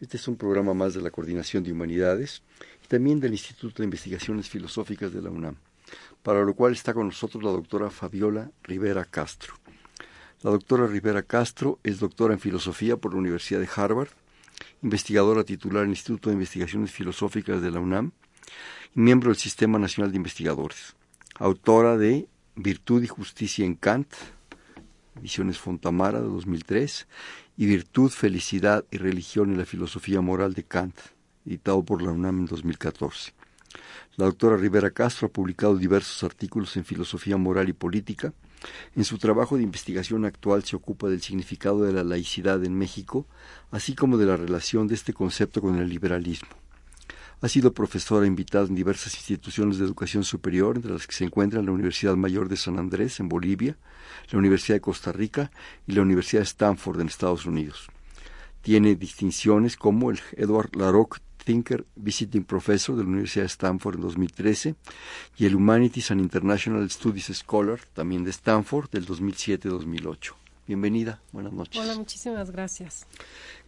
Este es un programa más de la Coordinación de Humanidades y también del Instituto de Investigaciones Filosóficas de la UNAM, para lo cual está con nosotros la doctora Fabiola Rivera Castro. La doctora Rivera Castro es doctora en Filosofía por la Universidad de Harvard, investigadora titular en Instituto de Investigaciones Filosóficas de la UNAM y miembro del Sistema Nacional de Investigadores, autora de Virtud y Justicia en Kant, Visiones Fontamara de 2003, y Virtud, Felicidad y Religión en la Filosofía Moral de Kant, editado por la UNAM en 2014. La doctora Rivera Castro ha publicado diversos artículos en filosofía moral y política. En su trabajo de investigación actual se ocupa del significado de la laicidad en México, así como de la relación de este concepto con el liberalismo. Ha sido profesora invitada en diversas instituciones de educación superior, entre las que se encuentran la Universidad Mayor de San Andrés, en Bolivia, la Universidad de Costa Rica y la Universidad de Stanford, en Estados Unidos. Tiene distinciones como el Edward LaRocque Thinker Visiting Professor de la Universidad de Stanford en 2013 y el Humanities and International Studies Scholar, también de Stanford, del 2007-2008. Bienvenida, buenas noches. Hola, muchísimas gracias.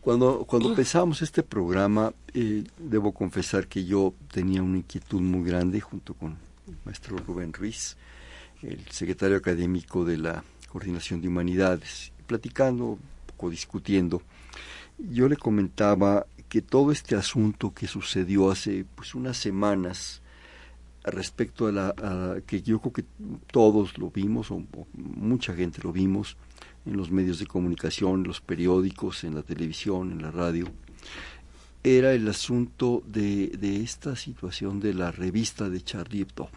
Cuando, cuando empezamos este programa, eh, debo confesar que yo tenía una inquietud muy grande junto con el maestro Rubén Ruiz, el secretario académico de la Coordinación de Humanidades, platicando, poco discutiendo. Yo le comentaba que todo este asunto que sucedió hace pues unas semanas respecto a la que yo creo que todos lo vimos o mucha gente lo vimos en los medios de comunicación, en los periódicos, en la televisión, en la radio, era el asunto de, de esta situación de la revista de Charlie Hebdo,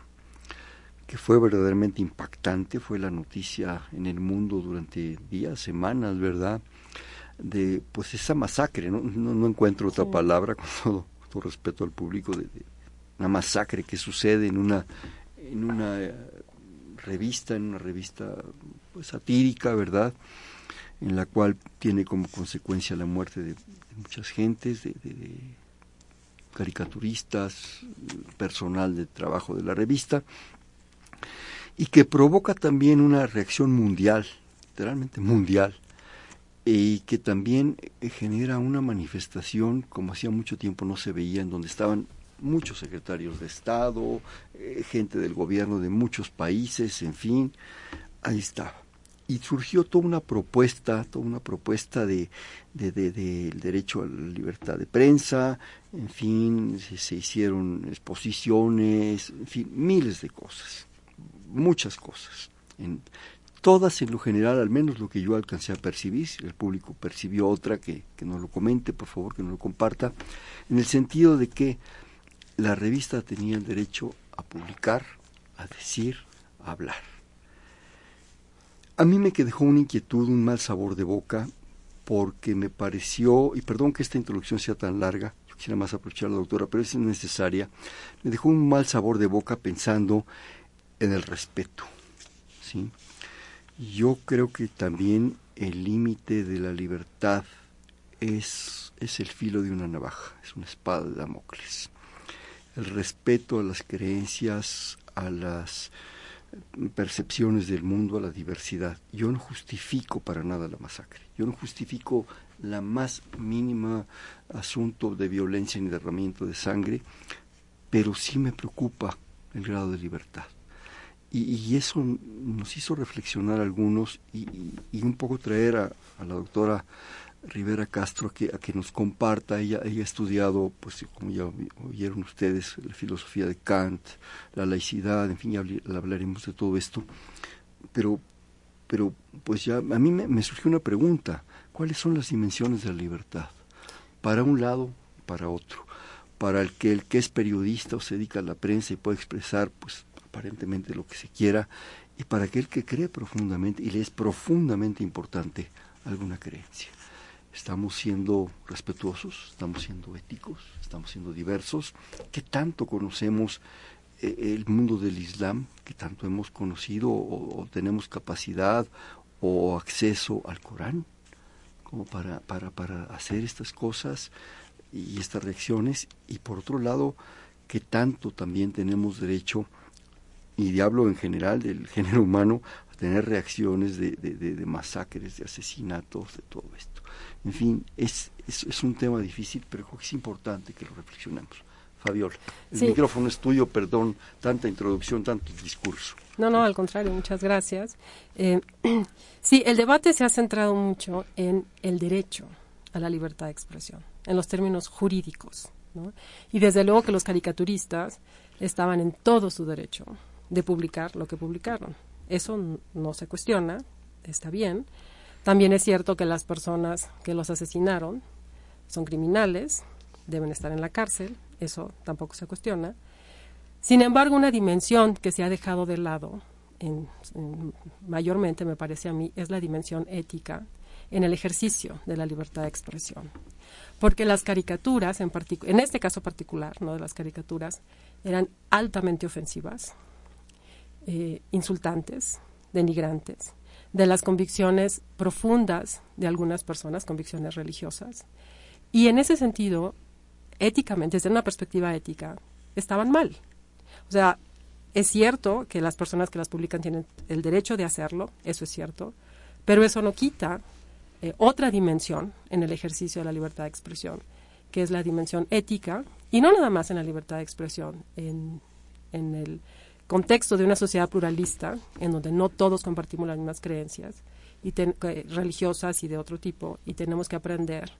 que fue verdaderamente impactante, fue la noticia en el mundo durante días, semanas, ¿verdad? De pues esa masacre, no, no, encuentro otra palabra con todo, todo, respeto al público, de, de, una masacre que sucede en una, en una revista, en una revista pues, satírica, ¿verdad? En la cual tiene como consecuencia la muerte de, muchas gentes, de, caricaturistas, personal de trabajo de la revista, y que provoca también una reacción mundial, literalmente mundial, y que también genera una manifestación como hacía mucho tiempo no se veía, en donde estaban muchos secretarios de Estado, eh, gente del gobierno de muchos países, en fin, ahí estaba. Y surgió toda una propuesta, toda una propuesta de, de, del derecho a la libertad de prensa, en fin, se, hicieron exposiciones, en fin, miles de cosas, muchas cosas. En, todas en lo general, al menos lo que yo alcancé a percibir, el público percibió otra, que, que nos lo comente, por favor, que nos lo comparta, en el sentido de que la revista tenía el derecho a publicar, a decir, a hablar. A mí me dejó una inquietud, un mal sabor de boca, porque me pareció, y perdón que esta introducción sea tan larga, yo quisiera más aprovechar a la doctora, pero es necesaria, me dejó un mal sabor de boca pensando en el respeto. ¿sí? Yo creo que también el límite de la libertad es, es el filo de una navaja, es una espada de Damocles el respeto a las creencias, a las percepciones del mundo, a la diversidad. Yo no justifico para nada la masacre. Yo no justifico la más mínima asunto de violencia ni derramamiento de sangre, pero sí me preocupa el grado de libertad. Y, eso nos hizo reflexionar algunos y, un poco traer a la doctora Rivera Castro a que, a que nos comparta. Ella, ella ha estudiado, pues como ya oyeron ustedes, la filosofía de Kant, la laicidad, en fin, ya hablaremos de todo esto. Pero, pero pues ya a mí me, me surgió una pregunta. ¿Cuáles son las dimensiones de la libertad? Para un lado, para otro. Para el que, el que es periodista o se dedica a la prensa y puede expresar, pues aparentemente lo que se quiera, y para aquel que cree profundamente y le es profundamente importante alguna creencia estamos siendo respetuosos, estamos siendo éticos, estamos siendo diversos, qué tanto conocemos eh, el mundo del Islam, qué tanto hemos conocido o, tenemos capacidad o acceso al Corán como para, para, para hacer estas cosas y estas reacciones. Y por otro lado qué tanto también tenemos derecho y hablo en general del género humano a tener reacciones de, de, masacres, de asesinatos, de todo esto. En fin, es, es, un tema difícil, pero creo que es importante que lo reflexionemos. Fabiola, el micrófono es tuyo, perdón, tanta introducción, tanto discurso. No, no, al contrario, muchas gracias. Eh, sí, el debate se ha centrado mucho en el derecho a la libertad de expresión, en los términos jurídicos. Y desde luego que los caricaturistas estaban en todo su derecho de publicar lo que publicaron. Eso no se cuestiona, está bien. También es cierto que las personas que los asesinaron son criminales, deben estar en la cárcel, eso tampoco se cuestiona. Sin embargo, una dimensión que se ha dejado de lado, mayormente me parece a mí, es la dimensión ética en el ejercicio de la libertad de expresión. Porque las caricaturas, en, en este caso particular, no de las caricaturas, eran altamente ofensivas, eh, insultantes, denigrantes, de las convicciones profundas de algunas personas, convicciones religiosas. Y en ese sentido, éticamente, desde una perspectiva ética, estaban mal. O sea, es cierto que las personas que las publican tienen el derecho de hacerlo, eso es cierto, pero eso no quita eh, otra dimensión en el ejercicio de la libertad de expresión, que es la dimensión ética, y no nada más en la libertad de expresión, en, en el contexto de una sociedad pluralista, en donde no todos compartimos las mismas creencias y religiosas y de otro tipo, y tenemos que aprender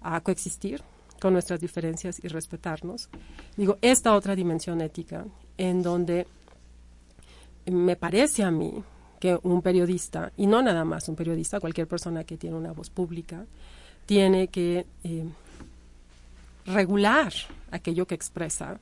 a coexistir con nuestras diferencias y respetarnos. Digo, esta otra dimensión ética, en donde me parece a mí que un periodista, y no nada más un periodista, cualquier persona que tiene una voz pública, tiene que eh, regular aquello que expresa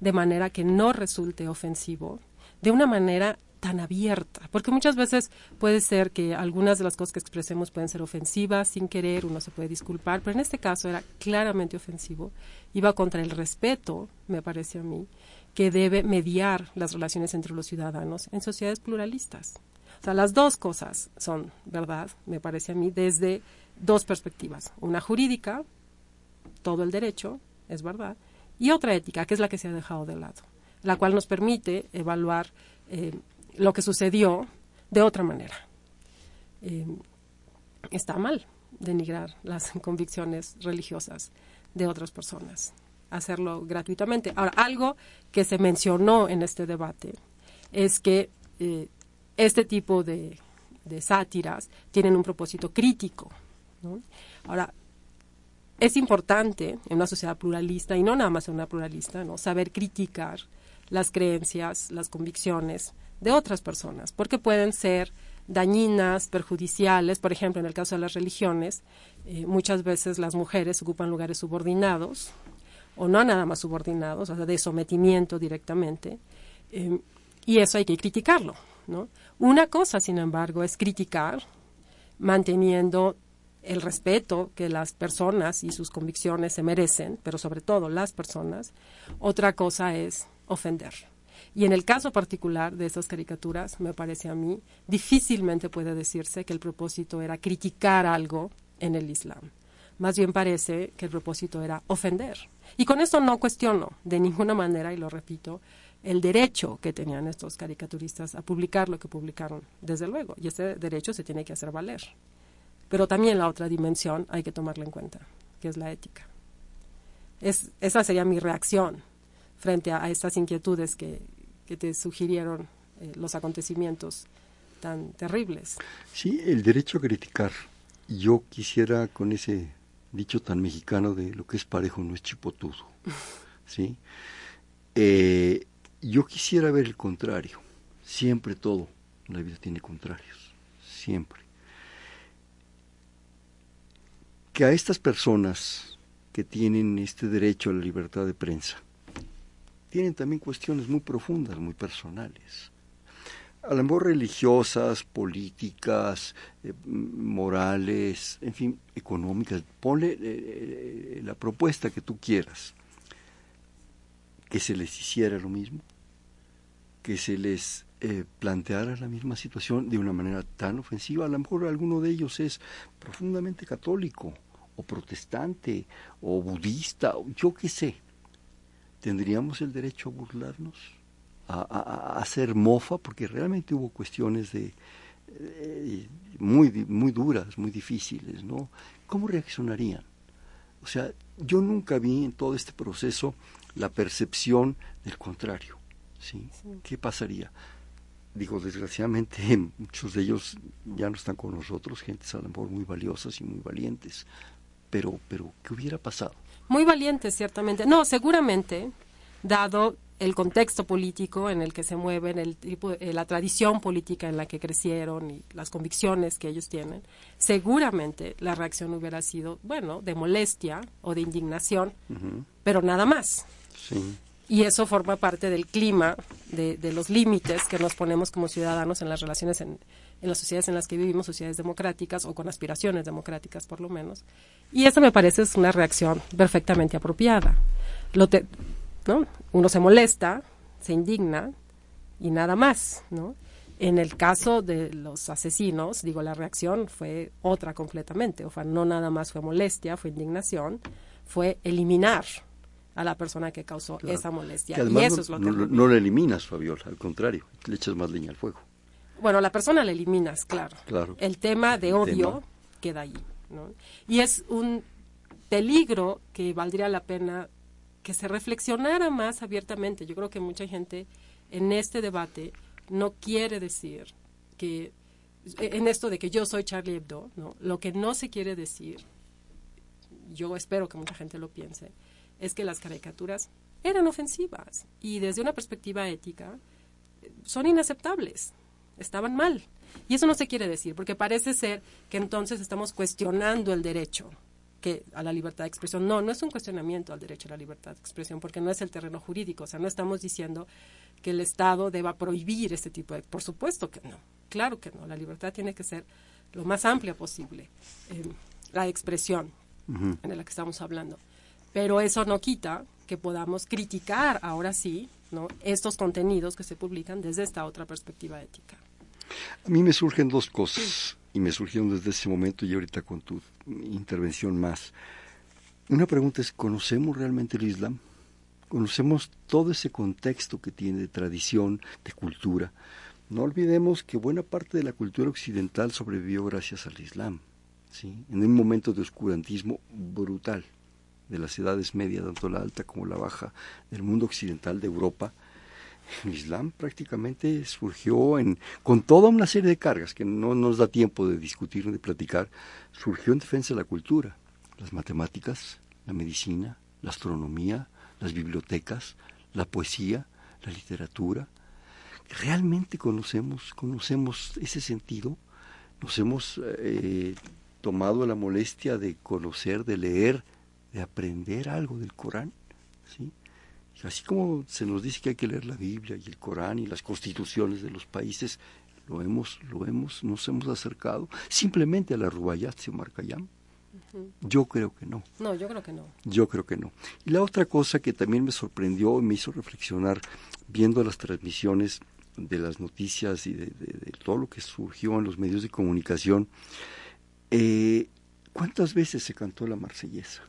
de manera que no resulte ofensivo de una manera tan abierta, porque muchas veces puede ser que algunas de las cosas que expresemos pueden ser ofensivas sin querer, uno se puede disculpar, pero en este caso era claramente ofensivo, iba contra el respeto, me parece a mí, que debe mediar las relaciones entre los ciudadanos en sociedades pluralistas. O sea, las dos cosas son verdad, me parece a mí, desde dos perspectivas, una jurídica, todo el derecho, es verdad, y otra ética, que es la que se ha dejado de lado la cual nos permite evaluar eh, lo que sucedió de otra manera. Eh, está mal denigrar las convicciones religiosas de otras personas, hacerlo gratuitamente. Ahora, algo que se mencionó en este debate es que eh, este tipo de, sátiras tienen un propósito crítico. Ahora, es importante en una sociedad pluralista, y no nada más en una pluralista, saber criticar las creencias, las convicciones de otras personas, porque pueden ser dañinas, perjudiciales. Por ejemplo, en el caso de las religiones, eh, muchas veces las mujeres ocupan lugares subordinados, o no nada más subordinados, o sea, de sometimiento directamente, eh, y eso hay que criticarlo. Una cosa, sin embargo, es criticar manteniendo el respeto que las personas y sus convicciones se merecen, pero sobre todo las personas. Otra cosa es ofender. Y en el caso particular de esas caricaturas, me parece a mí, difícilmente puede decirse que el propósito era criticar algo en el Islam. Más bien parece que el propósito era ofender. Y con esto no cuestiono de ninguna manera, y lo repito, el derecho que tenían estos caricaturistas a publicar lo que publicaron, desde luego. Y ese derecho se tiene que hacer valer. Pero también la otra dimensión hay que tomarla en cuenta, que es la ética. Es, esa sería mi reacción frente a, estas inquietudes que, te sugirieron eh, los acontecimientos tan terribles. Sí, el derecho a criticar. Yo quisiera con ese dicho tan mexicano de lo que es parejo no es chipotudo. ¿sí? Eh, yo quisiera ver el contrario. Siempre todo la vida tiene contrarios. Siempre. Que a estas personas que tienen este derecho a la libertad de prensa, tienen también cuestiones muy profundas, muy personales. A lo mejor religiosas, políticas, eh, morales, en fin, económicas. Ponle eh, eh, la propuesta que tú quieras. que se les hiciera lo mismo, que se les eh, planteara la misma situación de una manera tan ofensiva. A lo mejor alguno de ellos es profundamente católico o protestante o budista, o yo qué sé. ¿Tendríamos el derecho a burlarnos? A, hacer mofa, porque realmente hubo cuestiones de eh, muy, muy duras, muy difíciles, ¿no? ¿Cómo reaccionarían? O sea, yo nunca vi en todo este proceso la percepción del contrario. ¿sí? ¿Qué pasaría? Digo, desgraciadamente muchos de ellos ya no están con nosotros, gentes a lo mejor muy valiosas y muy valientes. Pero, pero, ¿qué hubiera pasado? Muy valientes, ciertamente. No, seguramente, dado el contexto político en el que se mueven, el tipo, eh, la tradición política en la que crecieron y las convicciones que ellos tienen, seguramente la reacción hubiera sido, bueno, de molestia o de indignación, pero nada más. Y eso forma parte del clima, de, los límites que nos ponemos como ciudadanos en las relaciones en, las sociedades en las que vivimos, sociedades democráticas o con aspiraciones democráticas por lo menos. Y eso me parece es una reacción perfectamente apropiada. ¿no? Uno se molesta, se indigna y nada más, ¿no? En el caso de los asesinos, digo, la reacción fue otra completamente, o sea, no nada más fue molestia, fue indignación, fue eliminar a la persona que causó esa molestia. y eso no, es lo que no, le eliminas, Fabiola, al contrario, le echas más leña al fuego. Bueno, la persona la eliminas, claro. claro. El tema de odio queda ahí. ¿no? Y es un peligro que valdría la pena que se reflexionara más abiertamente. Yo creo que mucha gente en este debate no quiere decir que en esto de que yo soy Charlie Hebdo, ¿no? Lo que no se quiere decir, yo espero que mucha gente lo piense, es que las caricaturas eran ofensivas y desde una perspectiva ética son inaceptables, estaban mal. Y eso no se quiere decir, porque parece ser que entonces estamos cuestionando el derecho que a la libertad de expresión. No, no es un cuestionamiento al derecho a la libertad de expresión, porque no es el terreno jurídico. O sea, no estamos diciendo que el Estado deba prohibir este tipo de... Por supuesto que no. Claro que no. La libertad tiene que ser lo más amplia posible. Eh, la expresión en la que estamos hablando. Pero eso no quita que podamos criticar ahora sí ¿no? estos contenidos que se publican desde esta otra perspectiva ética. A mí me surgen dos cosas y me surgieron desde ese momento y ahorita con tu intervención más. Una pregunta es, ¿conocemos realmente el Islam? ¿Conocemos todo ese contexto que tiene de tradición, de cultura? No olvidemos que buena parte de la cultura occidental sobrevivió gracias al Islam, ¿sí? en un momento de oscurantismo brutal de las edades medias, tanto la alta como la baja del mundo occidental de Europa, el Islam prácticamente surgió en, con toda una serie de cargas que no nos da tiempo de discutir ni de platicar, surgió en defensa de la cultura, las matemáticas, la medicina, la astronomía, las bibliotecas, la poesía, la literatura. ¿Realmente conocemos, conocemos ese sentido? ¿Nos hemos eh, tomado la molestia de conocer, de leer, de aprender algo del Corán? ¿Sí? Así como se nos dice que hay que leer la Biblia y el Corán y las constituciones de los países, lo hemos, lo hemos, nos hemos acercado simplemente a la Rubayat o Marcayam. Yo creo que no. No, yo creo que no. Yo creo que no. Y la otra cosa que también me sorprendió y me hizo reflexionar viendo las transmisiones de las noticias y de, todo lo que surgió en los medios de comunicación, eh, ¿cuántas veces se cantó la marsellesa?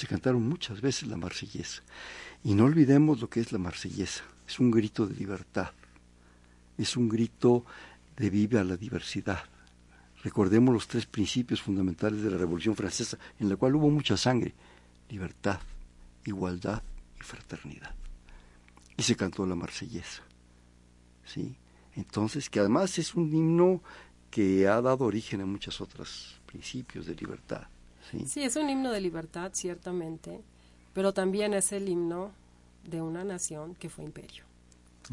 Se cantaron muchas veces la marsellesa. Y no olvidemos lo que es la marsellesa. Es un grito de libertad. Es un grito de vive la diversidad. Recordemos los tres principios fundamentales de la Revolución Francesa, en la cual hubo mucha sangre. Libertad, igualdad y fraternidad. Y se cantó la marsellesa. ¿Sí? Entonces, que además es un himno que ha dado origen a muchos otros principios de libertad. ¿Sí? sí, es un himno de libertad, ciertamente pero también es el himno de una nación que fue imperio.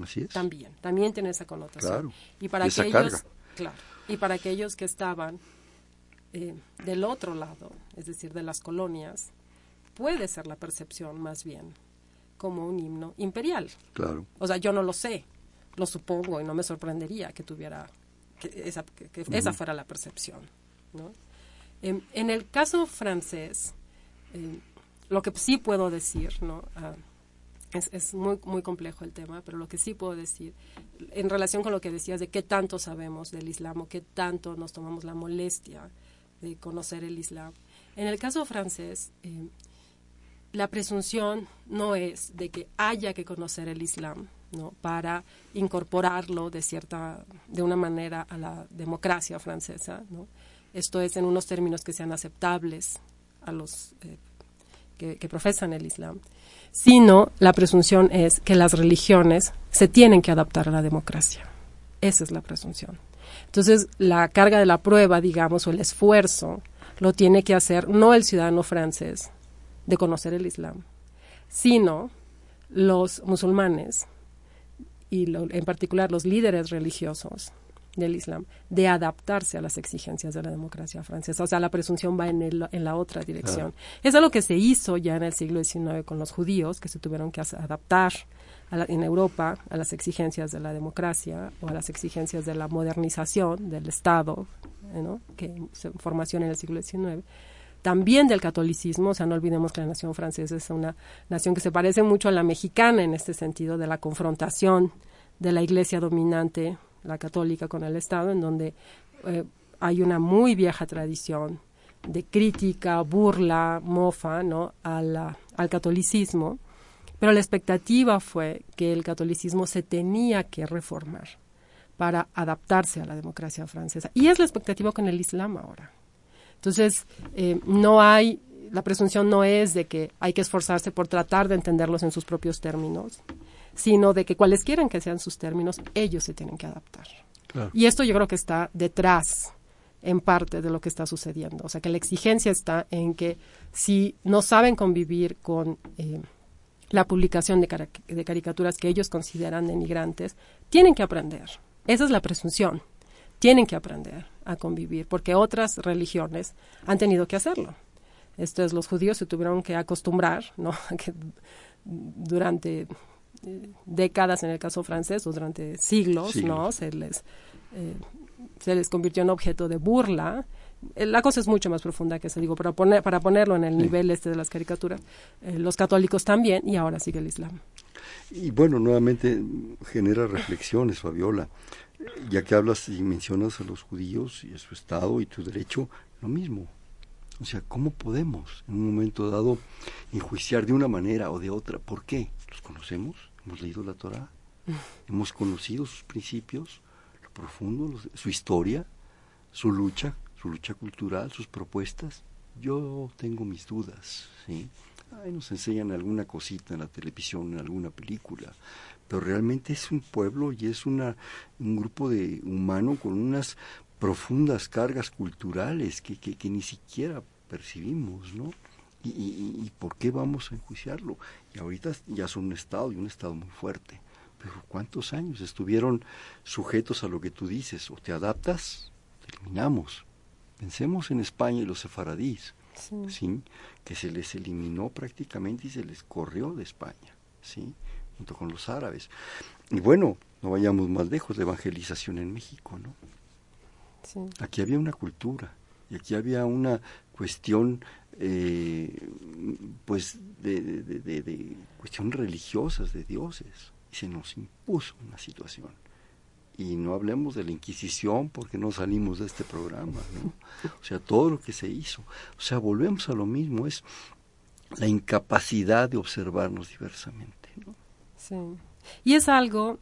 Así es. También, también tiene esa connotación. Claro. Y para aquellos, claro, y para aquellos que estaban eh, del otro lado, es decir, de las colonias, puede ser la percepción más bien como un himno imperial. Claro. O sea, yo no lo sé, lo supongo y no me sorprendería que tuviera que esa, que, esa fuera la percepción. ¿no? En, el caso francés, eh, lo que sí puedo decir, ¿no? Ah, es, es, muy, muy complejo el tema, pero lo que sí puedo decir, en relación con lo que decías de qué tanto sabemos del Islam o qué tanto nos tomamos la molestia de conocer el Islam. En el caso francés, eh, la presunción no es de que haya que conocer el Islam, ¿no? para incorporarlo de cierta de una manera a la democracia francesa, ¿no? Esto es en unos términos que sean aceptables a los eh, que, que profesan el Islam sino la presunción es que las religiones se tienen que adaptar a la democracia. Esa es la presunción. Entonces, la carga de la prueba, digamos, o el esfuerzo, lo tiene que hacer no el ciudadano francés de conocer el Islam, sino los musulmanes y en particular los líderes religiosos del Islam de adaptarse a las exigencias de la democracia francesa. O sea, la presunción va en, en la otra dirección. Es algo que se hizo ya en el siglo XIX con los judíos, que se tuvieron que adaptar en Europa a las exigencias de la democracia o a las exigencias de la modernización del Estado, ¿no? que se formación en el siglo XIX también del catolicismo, o sea, no olvidemos que la nación francesa es una nación que se parece mucho a la mexicana en este sentido de la confrontación de la iglesia dominante la católica con el Estado, en donde eh, hay una muy vieja tradición de crítica, burla, mofa ¿no? al, al catolicismo, pero la expectativa fue que el catolicismo se tenía que reformar para adaptarse a la democracia francesa. Y es la expectativa con el Islam ahora. Entonces, eh, no hay, la presunción no es de que hay que esforzarse por tratar de entenderlos en sus propios términos, sino de que cualesquiera que sean sus términos, ellos se tienen que adaptar. Y esto yo creo que está detrás, en parte, de lo que está sucediendo. O sea, que la exigencia está en que si no saben convivir con eh, la publicación de, de caricaturas que ellos consideran denigrantes, tienen que aprender. Esa es la presunción. Tienen que aprender a convivir, porque otras religiones han tenido que hacerlo. Esto es, los judíos se tuvieron que acostumbrar, ¿no? que durante décadas en el caso francés o durante siglos, ¿no? Se les, eh, se les convirtió en objeto de burla. Eh, la cosa es mucho más profunda que eso, digo, para, poner, para ponerlo en el nivel este de las caricaturas. Eh, los católicos también y ahora sigue el Islam. Y bueno, nuevamente genera reflexiones, Fabiola, ya que hablas y mencionas a los judíos y a su Estado y tu derecho, lo mismo. O sea, ¿cómo podemos en un momento dado enjuiciar de una manera o de otra? ¿Por qué? ¿Los conocemos? ¿Hemos leído la Torah? ¿Hemos conocido sus principios, lo profundo, su historia, su lucha, su lucha cultural, sus propuestas? Yo tengo mis dudas, ¿sí? Ay, nos enseñan alguna cosita en la televisión, en alguna película, pero realmente es un pueblo y es una, un grupo de humano con unas profundas cargas culturales que, que, ni siquiera percibimos, ¿no? Y, y, por qué vamos a enjuiciarlo? Y ahorita ya son un Estado y un Estado muy fuerte. Pero ¿cuántos años estuvieron sujetos a lo que tú dices? O te adaptas, terminamos. Pensemos en España y los sefaradís, sí. que se les eliminó prácticamente y se les corrió de España, ¿sí? junto con los árabes. Y bueno, no vayamos más lejos, la evangelización en México, ¿no? Aquí había una cultura y aquí había una cuestión, eh, pues, de, de, de, cuestiones religiosas, de dioses, y se nos impuso una situación. Y no hablemos de la Inquisición porque no salimos de este programa, ¿no? O sea, todo lo que se hizo. O sea, volvemos a lo mismo, es la incapacidad de observarnos diversamente, ¿no? Sí. Y es algo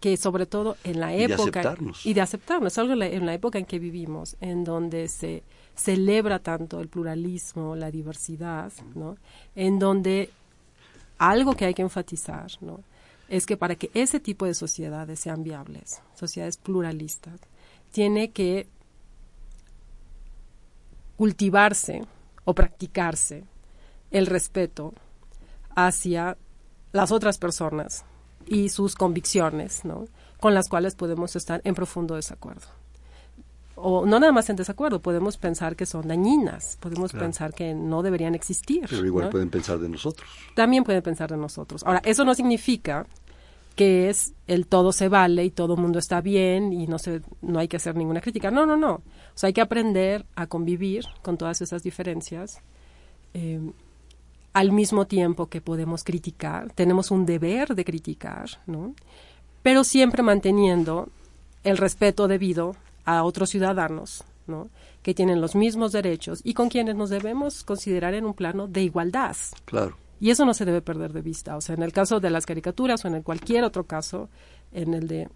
que sobre todo en la época y de aceptarnos, algo en la época en que vivimos, en donde se celebra tanto el pluralismo, la diversidad, ¿no? En donde algo que hay que enfatizar, ¿no? Es que para que ese tipo de sociedades sean viables, sociedades pluralistas, tiene que cultivarse o practicarse el respeto hacia las otras personas, y sus convicciones, ¿no? Con las cuales podemos estar en profundo desacuerdo. O no nada más en desacuerdo, podemos pensar que son dañinas, podemos pensar que no deberían existir. Pero igual pueden pensar de nosotros. También pueden pensar de nosotros. Ahora, eso no significa que es el todo se vale y todo mundo está bien y no se no hay que hacer ninguna crítica. No, no, no. O sea, hay que aprender a convivir con todas esas diferencias. Eh, al mismo tiempo que podemos criticar, tenemos un deber de criticar, ¿no? Pero siempre manteniendo el respeto debido a otros ciudadanos, ¿no? Que tienen los mismos derechos y con quienes nos debemos considerar en un plano de igualdad. Claro. Y eso no se debe perder de vista. O sea, en el caso de las caricaturas o en el cualquier otro caso, en el de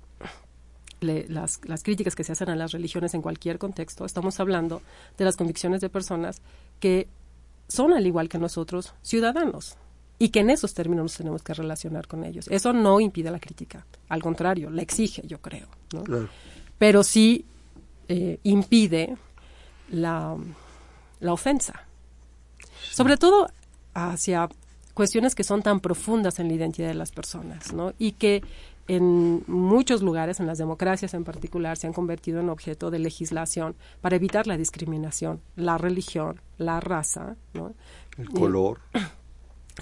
las, las, críticas que se hacen a las religiones en cualquier contexto, estamos hablando de las convicciones de personas que son, al igual que nosotros, ciudadanos y que en esos términos nos tenemos que relacionar con ellos. Eso no impide la crítica, al contrario, la exige, yo creo. ¿no? Pero sí eh, impide la, la ofensa. Sobre todo hacia cuestiones que son tan profundas en la identidad de las personas, ¿no? Y que en muchos lugares, en las democracias en particular, se han convertido en objeto de legislación para evitar la discriminación, la religión, la raza, ¿no? el color,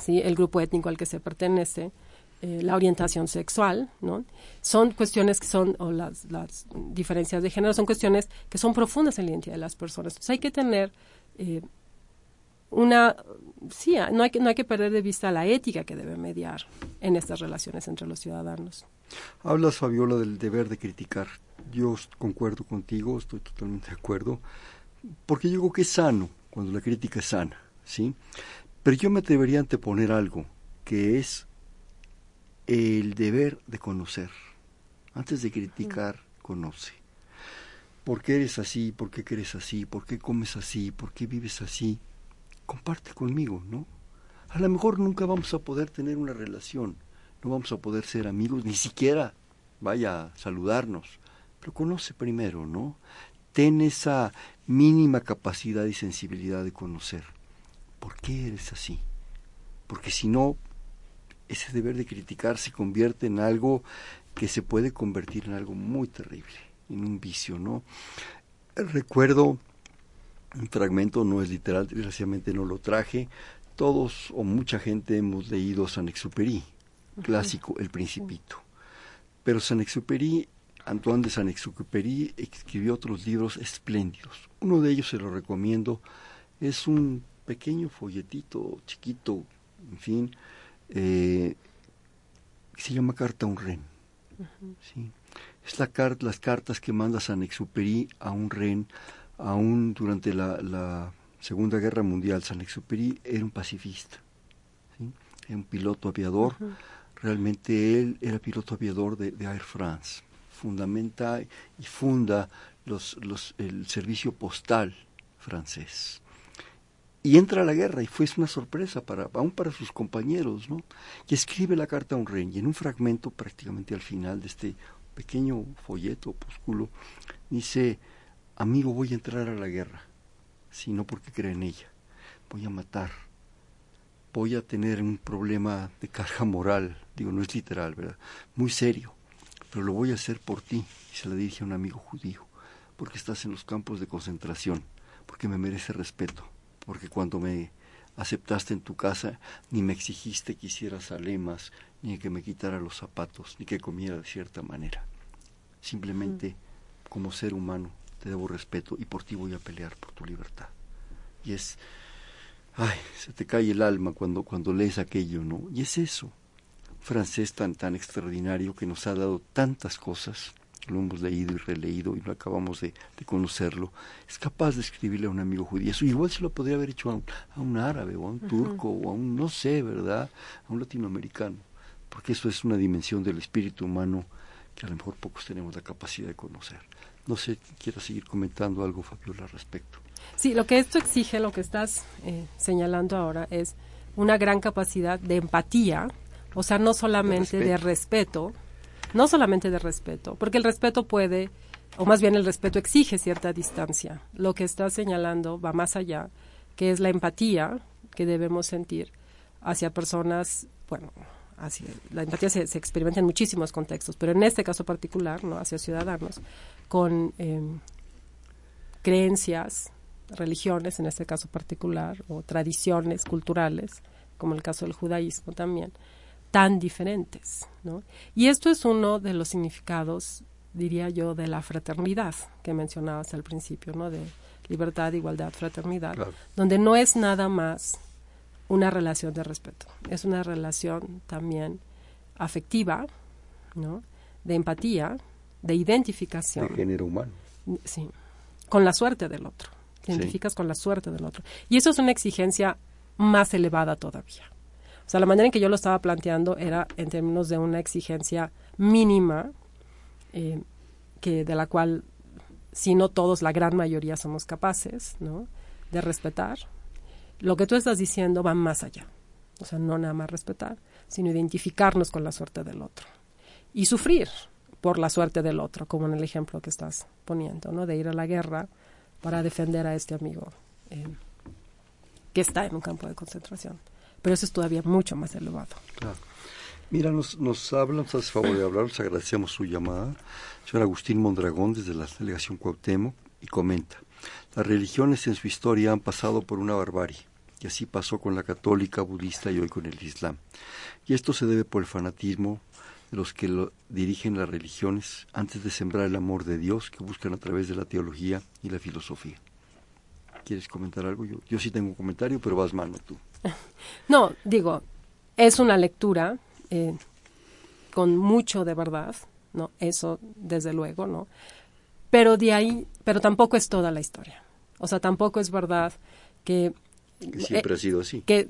sí, el grupo étnico al que se pertenece, eh, la orientación sexual, ¿no? Son cuestiones que son, o las, las, diferencias de género, son cuestiones que son profundas en la identidad de las personas. Entonces hay que tener eh, una sí no hay que no hay que perder de vista la ética que debe mediar en estas relaciones entre los ciudadanos hablas Fabiola del deber de criticar yo concuerdo contigo estoy totalmente de acuerdo porque yo digo que es sano cuando la crítica es sana sí pero yo me debería anteponer algo que es el deber de conocer antes de criticar conoce ¿Por qué eres así? ¿Por qué crees así? ¿Por qué comes así? ¿Por qué vives así? comparte conmigo, ¿no? A lo mejor nunca vamos a poder tener una relación, no vamos a poder ser amigos, ni siquiera vaya a saludarnos, pero conoce primero, ¿no? Ten esa mínima capacidad y sensibilidad de conocer. ¿Por qué eres así? Porque si no, ese deber de criticar se convierte en algo que se puede convertir en algo muy terrible, en un vicio, ¿no? Recuerdo un fragmento, no es literal, desgraciadamente no lo traje. Todos o mucha gente hemos leído Saint-Exupéry, clásico, El Principito. Pero Saint-Exupéry, Antoine de Saint-Exupéry, escribió otros libros espléndidos. Uno de ellos se lo recomiendo, es un pequeño folletito chiquito, en fin, eh, se llama Carta a un Ren. ¿sí? Es la las cartas que manda Saint-Exupéry a un Ren aún durante la, Segunda Guerra Mundial, Saint-Exupéry era un pacifista, era un piloto aviador. Realmente él era piloto aviador de, Air France. Fundamenta y funda los, los, el servicio postal francés. Y entra a la guerra y fue una sorpresa para, aún para sus compañeros, ¿no? Y escribe la carta a un rey y en un fragmento prácticamente al final de este pequeño folleto, opúsculo, dice, amigo, voy a entrar a la guerra, sino porque creo en ella. Voy a matar. Voy a tener un problema de carga moral, digo, no es literal, ¿verdad? Muy serio, pero lo voy a hacer por ti. Y se la dirige a un amigo judío, porque estás en los campos de concentración, porque me merece respeto, porque cuando me aceptaste en tu casa, ni me exigiste que hiciera alemas, ni que me quitara los zapatos, ni que comiera de cierta manera. Simplemente, mm. como ser humano, te debo respeto y por ti voy a pelear por tu libertad. Y es, ay, se te cae el alma cuando, cuando lees aquello, ¿no? Y es eso, francés tan, tan extraordinario que nos ha dado tantas cosas, lo hemos leído y releído y no acabamos de, conocerlo, es capaz de escribirle a un amigo judío. Eso igual se lo podría haber hecho a un, a un árabe o a un turco o a un, no sé, ¿verdad? A un latinoamericano, porque eso es una dimensión del espíritu humano que a lo mejor pocos tenemos la capacidad de conocer. No sé, quiero seguir comentando algo, Fabiola, al respecto. Sí, lo que esto exige, lo que estás eh, señalando ahora, es una gran capacidad de empatía, o sea, no solamente de respeto. No solamente de respeto, porque el respeto puede, o más bien el respeto exige cierta distancia. Lo que estás señalando va más allá, que es la empatía que debemos sentir hacia personas, bueno, la empatía se, experimenta en muchísimos contextos, pero en este caso particular, no hacia ciudadanos, con em, creencias, religiones, en este caso particular, o tradiciones culturales, como el caso del judaísmo también, tan diferentes. ¿no? Y esto es uno de los significados, diría yo, de la fraternidad que mencionabas al principio, ¿no? de libertad, igualdad, fraternidad, donde no es nada más una relación de respeto. Es una relación también afectiva, ¿no? De empatía, de identificación. De género humano. Sí. Con la suerte del otro. Te identificas con la suerte del otro. Y eso es una exigencia más elevada todavía. O sea, la manera en que yo lo estaba planteando era en términos de una exigencia mínima, eh, que de la cual, si no todos, la gran mayoría somos capaces, ¿no? De respetar. Lo que tú estás diciendo va más allá. O sea, no nada más respetar, sino identificarnos con la suerte del otro. Y sufrir por la suerte del otro, como en el ejemplo que estás poniendo, ¿no? De ir a la guerra para defender a este amigo eh, que está en un campo de concentración. Pero eso es todavía mucho más elevado. Mira, nos, nos habla, nos hace favor de hablar, nos agradecemos su llamada. Señor Agustín Mondragón, desde la delegación Cuauhtémoc, y comenta, las religiones en su historia han pasado por una barbarie, y así pasó con la católica, budista y hoy con el islam. Y esto se debe por el fanatismo de los que dirigen las religiones antes de sembrar el amor de Dios que buscan a través de la teología y la filosofía. ¿Quieres comentar algo? Yo, yo sí tengo un comentario, pero vas mano tú. No, digo, es una lectura eh, con mucho de verdad, ¿no? Eso, desde luego, ¿no? Pero de ahí, pero tampoco es toda la historia. O sea, tampoco es verdad que... Que siempre ha sido así. Que,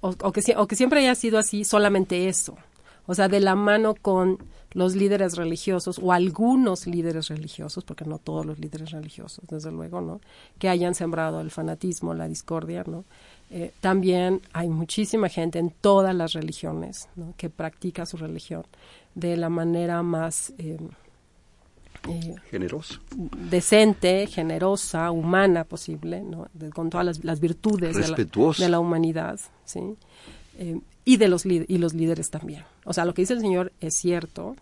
o, que, o que siempre haya sido así, solamente eso. O sea, de la mano con los líderes religiosos o algunos líderes religiosos, porque no todos los líderes religiosos, desde luego, ¿no? Que hayan sembrado el fanatismo, la discordia, ¿no? Eh, también hay muchísima gente en todas las religiones que practica su religión de la manera más eh, eh, generosa, decente, generosa, humana posible, ¿no? con todas las, virtudes de la, de la, humanidad, ¿sí? y de los y los líderes también. O sea, lo que dice el Señor es cierto,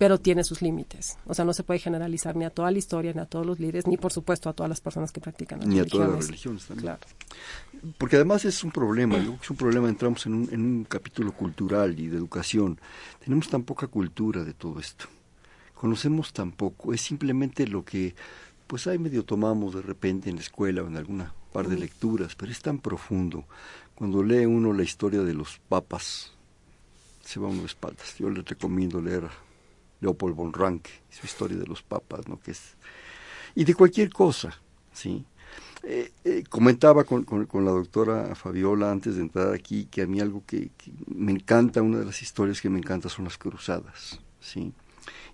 pero tiene sus límites. O sea, no se puede generalizar ni a toda la historia, ni a todos los líderes, ni por supuesto a todas las personas que practican las ni a todas las religiones también. Claro. Porque además es un problema, es un problema, entramos en un, en un capítulo cultural y de educación. Tenemos tan poca cultura de todo esto. Conocemos tan poco, es simplemente lo que pues ahí medio tomamos de repente en la escuela o en alguna par de lecturas, pero es tan profundo. Cuando lee uno la historia de los papas, se va uno de espaldas. Yo le recomiendo leer Leopold von Ranke, su historia de los papas, ¿no? Que es, y de cualquier cosa, ¿sí? Eh, eh, comentaba con, con, la doctora Fabiola antes de entrar aquí que a mí algo que, me encanta, una de las historias que me encanta son las cruzadas, ¿sí?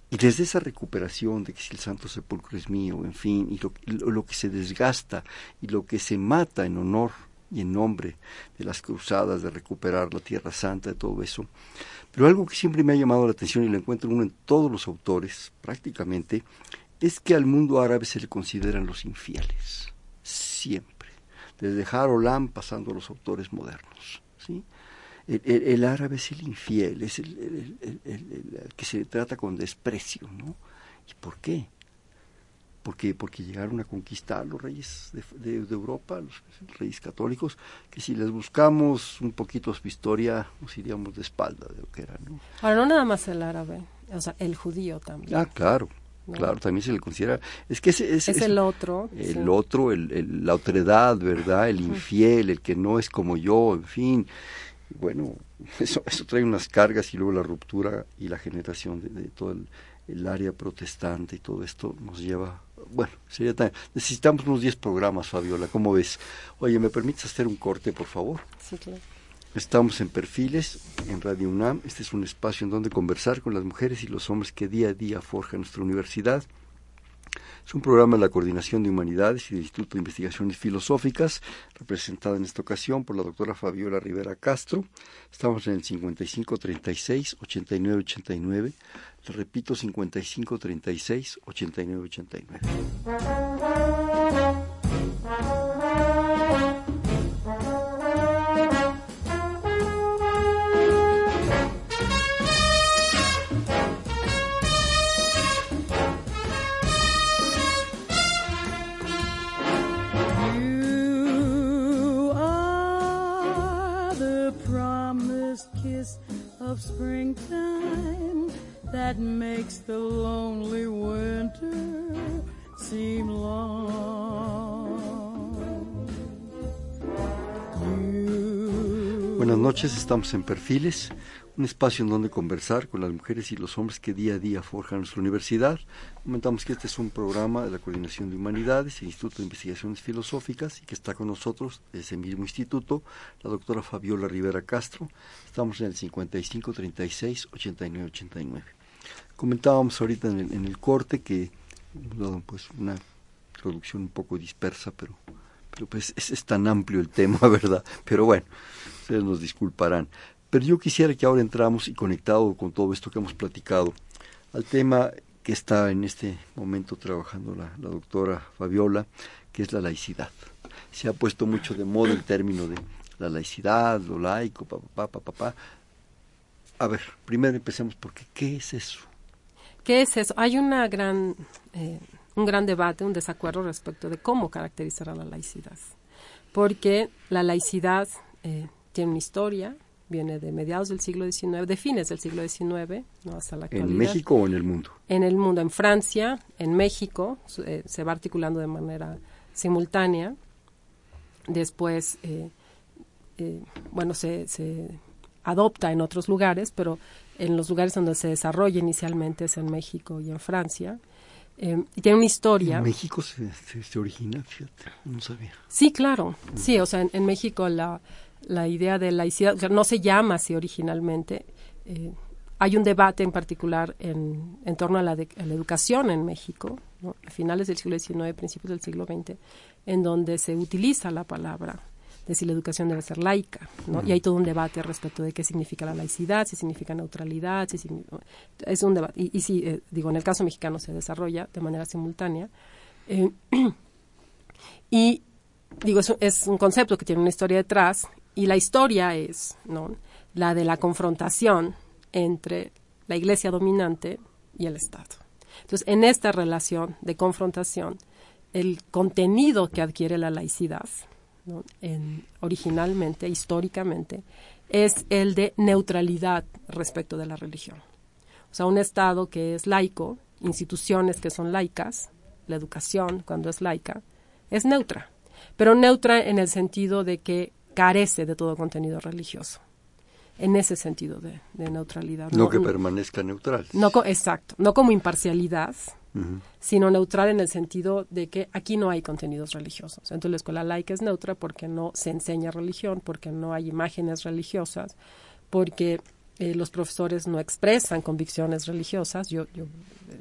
Y desde esa recuperación de que si el Santo Sepulcro es mío, en fin, y lo, lo que se desgasta y lo que se mata en honor y en nombre de las cruzadas, de recuperar la Tierra Santa, de todo eso, pero algo que siempre me ha llamado la atención y lo encuentro uno en todos los autores, prácticamente, es que al mundo árabe se le consideran los infieles. Siempre. Desde Harolam pasando a los autores modernos. ¿sí? El, árabe es el infiel, es el, que se trata con desprecio. ¿no? ¿Y por qué? Porque, porque llegaron a conquistar los reyes de, Europa, los reyes católicos, que si les buscamos un poquito su historia, nos iríamos de espalda de lo que era. ¿no? Ahora, no nada más el árabe, o sea, el judío también. Ah, claro. Claro, también se le considera. Es que es, es, el otro. El otro, el, la otredad, ¿verdad? El infiel, el que no es como yo, en fin. Bueno, eso, eso trae unas cargas y luego la ruptura y la generación de, de todo el, el área protestante y todo esto nos lleva, bueno, sería necesitamos unos 10 programas, Fabiola, ¿cómo ves? Oye, ¿me permites hacer un corte, por favor? Sí, claro. Estamos en Perfiles, en Radio UNAM. Este es un espacio en donde conversar con las mujeres y los hombres que día a día forjan nuestra universidad. Es un programa de la Coordinación de Humanidades y del Instituto de Investigaciones Filosóficas, representada en esta ocasión por la doctora Fabiola Rivera Castro. Estamos en el 5536-8989 repito, 55 of springtime that makes the lonely winter seem long. Buenas noches, estamos en Perfiles, un espacio en donde conversar con las mujeres y los hombres que día a día forjan nuestra universidad. Comentamos que este es un programa de la Coordinación de Humanidades, el Instituto de Investigaciones Filosóficas, y que está con nosotros ese mismo instituto, la doctora Fabiola Rivera Castro. Estamos en el 55 36 89 89. Comentábamos ahorita en el, en el corte que, pues, una introducción un poco dispersa, pero, pero pues es, es tan amplio el tema, ¿verdad? Pero bueno, ustedes nos disculparán. Pero yo quisiera que ahora entramos y conectado con todo esto que hemos platicado al tema que está en este momento trabajando la, doctora Fabiola, que es la laicidad. Se ha puesto mucho de moda el término de la laicidad, lo laico, papá, papá, papá. A ver, primero empecemos porque ¿qué es eso? ¿Qué es eso? Hay una gran, eh, un gran debate, un desacuerdo respecto de cómo caracterizar a la laicidad. Porque la laicidad eh, tiene una historia, viene de mediados del siglo XIX, de fines del siglo XIX, ¿no? hasta la actualidad. ¿En México o en el mundo? En el mundo, en Francia, en México, eh, se va articulando de manera simultánea. Después, eh, eh, bueno, se, se, adopta en otros lugares, pero en los lugares donde se desarrolla inicialmente es en México y en Francia. Eh, y tiene una historia. ¿En México se, se, se, origina? Fíjate, no sabía. Sí, claro. Sí, o sea, en, en México la, la, idea de laicidad, no se llama así originalmente. Eh, hay un debate en particular en, en torno a la, de, la, educación en México, a finales del siglo XIX, principios del siglo XX, en donde se utiliza la palabra de si la educación debe ser laica. Y hay todo un debate respecto de qué significa la laicidad, si significa neutralidad, si significa, es un debate. Y, sí, eh, digo, en el caso mexicano se desarrolla de manera simultánea. Eh, y digo, es, es, un concepto que tiene una historia detrás, y la historia es, ¿no? La de la confrontación entre la iglesia dominante y el Estado. Entonces, en esta relación de confrontación, el contenido que adquiere la laicidad, ¿no? en, originalmente, históricamente, es el de neutralidad respecto de la religión. O sea, un Estado que es laico, instituciones que son laicas, la educación, cuando es laica, es neutra. Pero neutra en el sentido de que carece de todo contenido religioso. En ese sentido de, de neutralidad. No, no, que permanezca neutral. No, exacto. No como imparcialidad, Uh -huh. sino neutral en el sentido de que aquí no hay contenidos religiosos. Entonces la escuela laica es neutra porque no se enseña religión, porque no hay imágenes religiosas, porque eh, los profesores no expresan convicciones religiosas. Yo, yo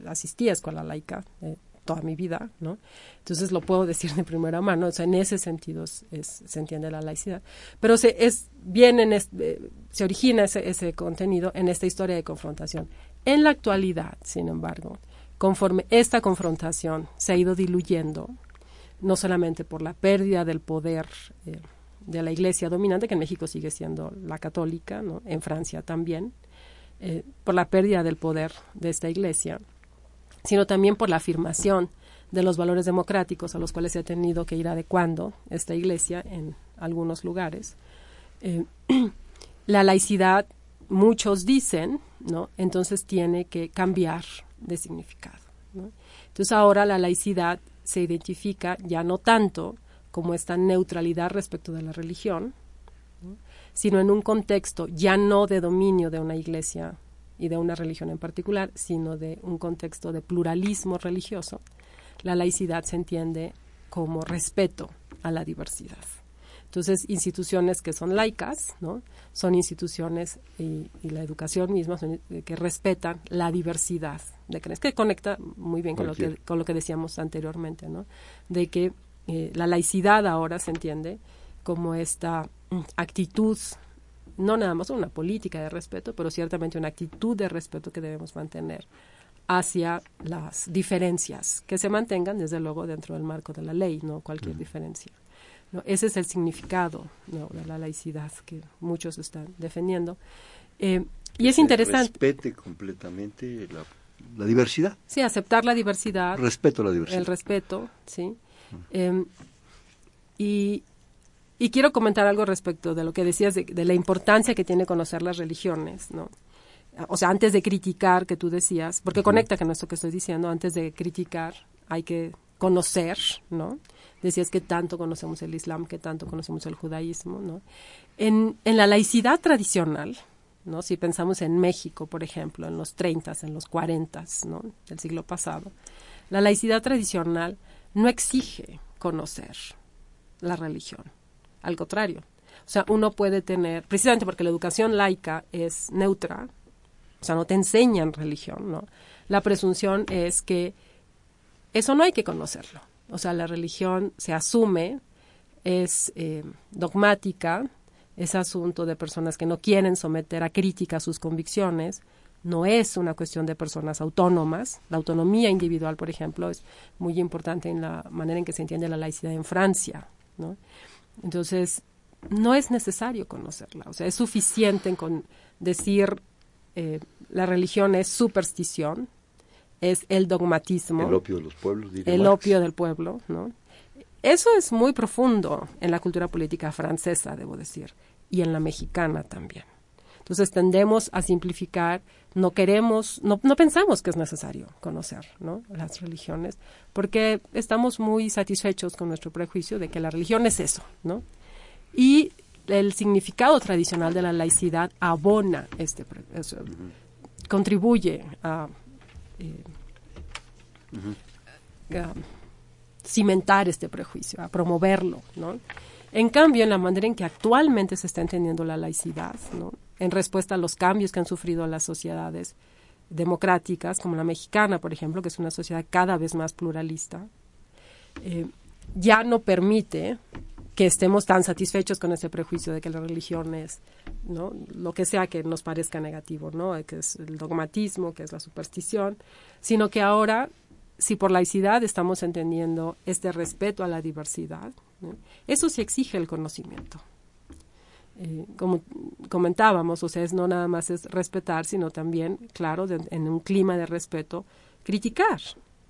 asistí a escuela laica eh, toda mi vida, ¿no? Entonces lo puedo decir de primera mano. O sea, en ese sentido es, se entiende la laicidad. Pero se, es este, se origina ese, contenido en esta historia de confrontación. En la actualidad, sin embargo, conforme esta confrontación se ha ido diluyendo, no solamente por la pérdida del poder eh, de la iglesia dominante, que en México sigue siendo la católica, en Francia también, eh, por la pérdida del poder de esta iglesia, sino también por la afirmación de los valores democráticos a los cuales se ha tenido que ir adecuando esta iglesia en algunos lugares. Eh, la laicidad, muchos dicen, ¿no? entonces tiene que cambiar de significado. ¿no? Entonces ahora la laicidad se identifica ya no tanto como esta neutralidad respecto de la religión, ¿no? sino en un contexto ya no de dominio de una iglesia y de una religión en particular, sino de un contexto de pluralismo religioso. La laicidad se entiende como respeto a la diversidad. Entonces, instituciones que son laicas, ¿no? Son instituciones y, y la educación misma son, eh, que respetan la diversidad de creencias, que conecta muy bien con lo que, con lo que decíamos anteriormente, ¿no? De que eh, la laicidad ahora se entiende como esta mm, actitud, no nada más una política de respeto, pero ciertamente una actitud de respeto que debemos mantener hacia las diferencias, que se mantengan desde luego dentro del marco de la ley, no cualquier diferencia. ¿no? Ese es el significado ¿no? de la laicidad que muchos están defendiendo. Eh, y es interesante. Respete completamente la, la, diversidad. Sí, aceptar la diversidad. Respeto a la diversidad. El respeto, sí. Uh -huh. eh, y, y, quiero comentar algo respecto de lo que decías de, de, la importancia que tiene conocer las religiones, ¿no? O sea, antes de criticar, que tú decías, porque uh -huh. conecta con esto que estoy diciendo, antes de criticar hay que conocer, ¿no? decías que tanto conocemos el Islam, que tanto conocemos el judaísmo, ¿no? En, en la laicidad tradicional, ¿no? Si pensamos en México, por ejemplo, en los 30, en los 40, ¿no? Del siglo pasado, la laicidad tradicional no exige conocer la religión. Al contrario. O sea, uno puede tener, precisamente porque la educación laica es neutra, o sea, no te enseñan religión, ¿no? La presunción es que eso no hay que conocerlo. O sea, la religión se asume, es eh, dogmática, es asunto de personas que no quieren someter a crítica sus convicciones, no es una cuestión de personas autónomas. La autonomía individual, por ejemplo, es muy importante en la manera en que se entiende la laicidad en Francia. ¿no? Entonces, no es necesario conocerla. O sea, es suficiente con decir eh, la religión es superstición, es el dogmatismo. El opio de los pueblos, El opio del pueblo, ¿no? Eso es muy profundo en la cultura política francesa, debo decir, y en la mexicana también. Entonces tendemos a simplificar, no queremos, no, no pensamos que es necesario conocer ¿no? las religiones, porque estamos muy satisfechos con nuestro prejuicio de que la religión es eso, ¿no? Y el significado tradicional de la laicidad abona este, contribuye a, eh, a cimentar este prejuicio, a promoverlo, ¿no? En cambio, en la manera en que actualmente se está entendiendo la laicidad, ¿no? En respuesta a los cambios que han sufrido las sociedades democráticas, como la mexicana, por ejemplo, que es una sociedad cada vez más pluralista, eh, ya no permite que estemos tan satisfechos con ese prejuicio de que la religión es ¿no? lo que sea que nos parezca negativo, ¿no? que es el dogmatismo, que es la superstición, sino que ahora si por laicidad estamos entendiendo este respeto a la diversidad, eso sí exige el conocimiento. Eh, como comentábamos, o sea, es no nada más es respetar, sino también, claro, en un clima de respeto, criticar,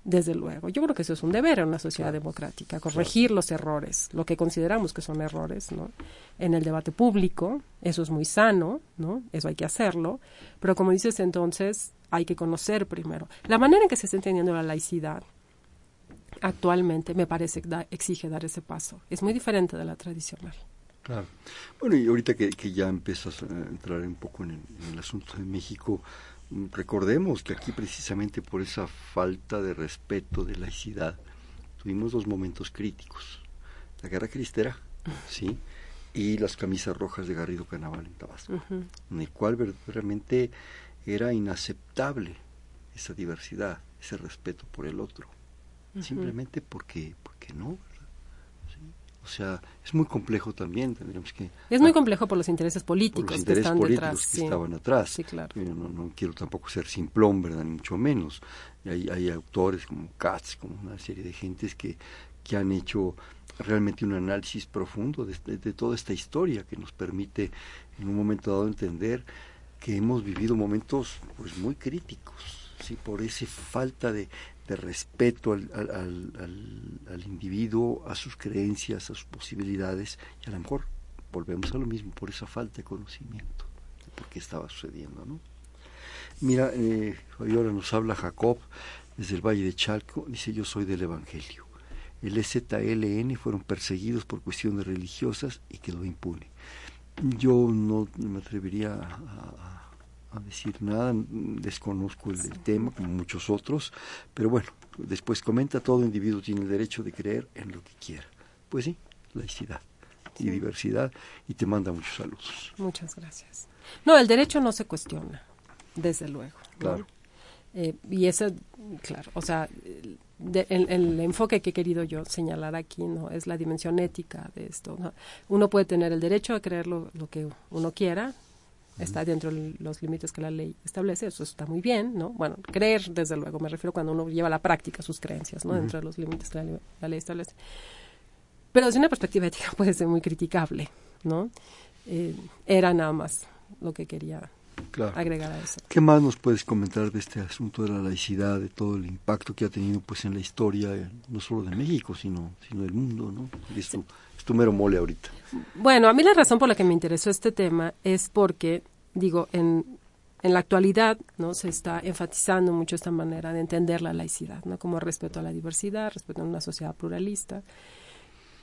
desde luego. Yo creo que eso es un deber en una sociedad democrática, corregir los errores, lo que consideramos que son errores, ¿no? En el debate público, eso es muy sano, ¿no? Eso hay que hacerlo, pero como dices entonces, hay que conocer primero. La manera en que se está entendiendo la laicidad actualmente me parece que exige dar ese paso. Es muy diferente de la tradicional. Claro. Bueno, y ahorita que, ya empiezas a entrar un poco en el, asunto de México, recordemos que aquí precisamente por esa falta de respeto de laicidad tuvimos dos momentos críticos. La guerra cristera, ¿sí? Y las camisas rojas de Garrido Canaval en Tabasco, en el cual verdaderamente era inaceptable esa diversidad, ese respeto por el otro, simplemente porque, porque no. O sea, es muy complejo también, tendríamos que... Es muy complejo por los intereses políticos los intereses que están políticos detrás. que estaban atrás. Sí, claro. Yo no, no, quiero tampoco ser simplón, ¿verdad? Ni mucho menos. Hay, hay autores como Katz, como una serie de gentes que, que han hecho realmente un análisis profundo de, de, toda esta historia que nos permite en un momento dado entender que hemos vivido momentos pues muy críticos, ¿sí? por esa falta de, respeto al, al, individuo, a sus creencias, a sus posibilidades, y a lo mejor volvemos a lo mismo, por esa falta de conocimiento de por qué estaba sucediendo. ¿no? Mira, eh, ahora nos habla Jacob desde el Valle de Chalco, dice yo soy del Evangelio. El EZLN fueron perseguidos por cuestiones religiosas y quedó impune. Yo no me atrevería a, decir nada, desconozco el, tema como muchos otros, pero bueno, después comenta, todo individuo tiene el derecho de creer en lo que quiera. Pues sí, laicidad y diversidad y te manda muchos saludos. Muchas gracias. No, el derecho no se cuestiona, desde luego. Claro. Eh, y eso, claro, o sea, el, enfoque que he querido yo señalar aquí no es la dimensión ética de esto. Uno puede tener el derecho a creer lo, que uno quiera, está dentro de los límites que la ley establece, eso está muy bien, ¿no? Bueno, creer, desde luego, me refiero cuando uno lleva a la práctica sus creencias, ¿no? Dentro de los límites que la, ley establece. Pero desde una perspectiva ética puede ser muy criticable, ¿no? Eh, era nada más lo que quería agregar a eso. ¿Qué más nos puedes comentar de este asunto de la laicidad, de todo el impacto que ha tenido pues en la historia, eh, no solo de México, sino, sino del mundo, ¿no? Es tu, es tu mero mole ahorita. Bueno, a mí la razón por la que me interesó este tema es porque, digo, en, en la actualidad no se está enfatizando mucho esta manera de entender la laicidad, ¿no? Como respeto a la diversidad, respeto a una sociedad pluralista.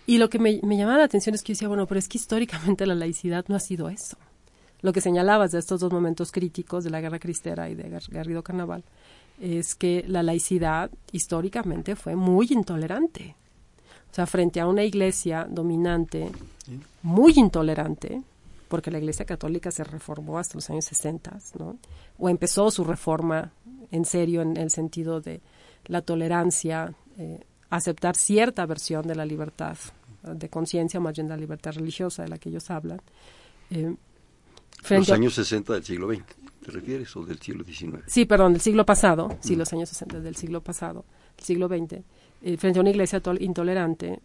Y lo que me, me llamaba la atención es que yo decía, bueno, pero es que históricamente la laicidad no ha sido eso. Lo que señalabas de estos dos momentos críticos de la guerra cristera y de Gar- Garrido Carnaval es que la laicidad históricamente fue muy intolerante. O sea, frente a una iglesia dominante, muy intolerante, porque la iglesia católica se reformó hasta los años 60, ¿no? O empezó su reforma en serio en el sentido de la tolerancia, eh, aceptar cierta versión de la libertad de conciencia, más bien de la libertad religiosa de la que ellos hablan. Eh, frente a- años 60 del siglo XX, ¿te refieres? ¿O del siglo XIX? Sí, perdón, del siglo pasado, sí, los años 60 del siglo pasado, del siglo XX, eh, frente a una iglesia tol- intolerante,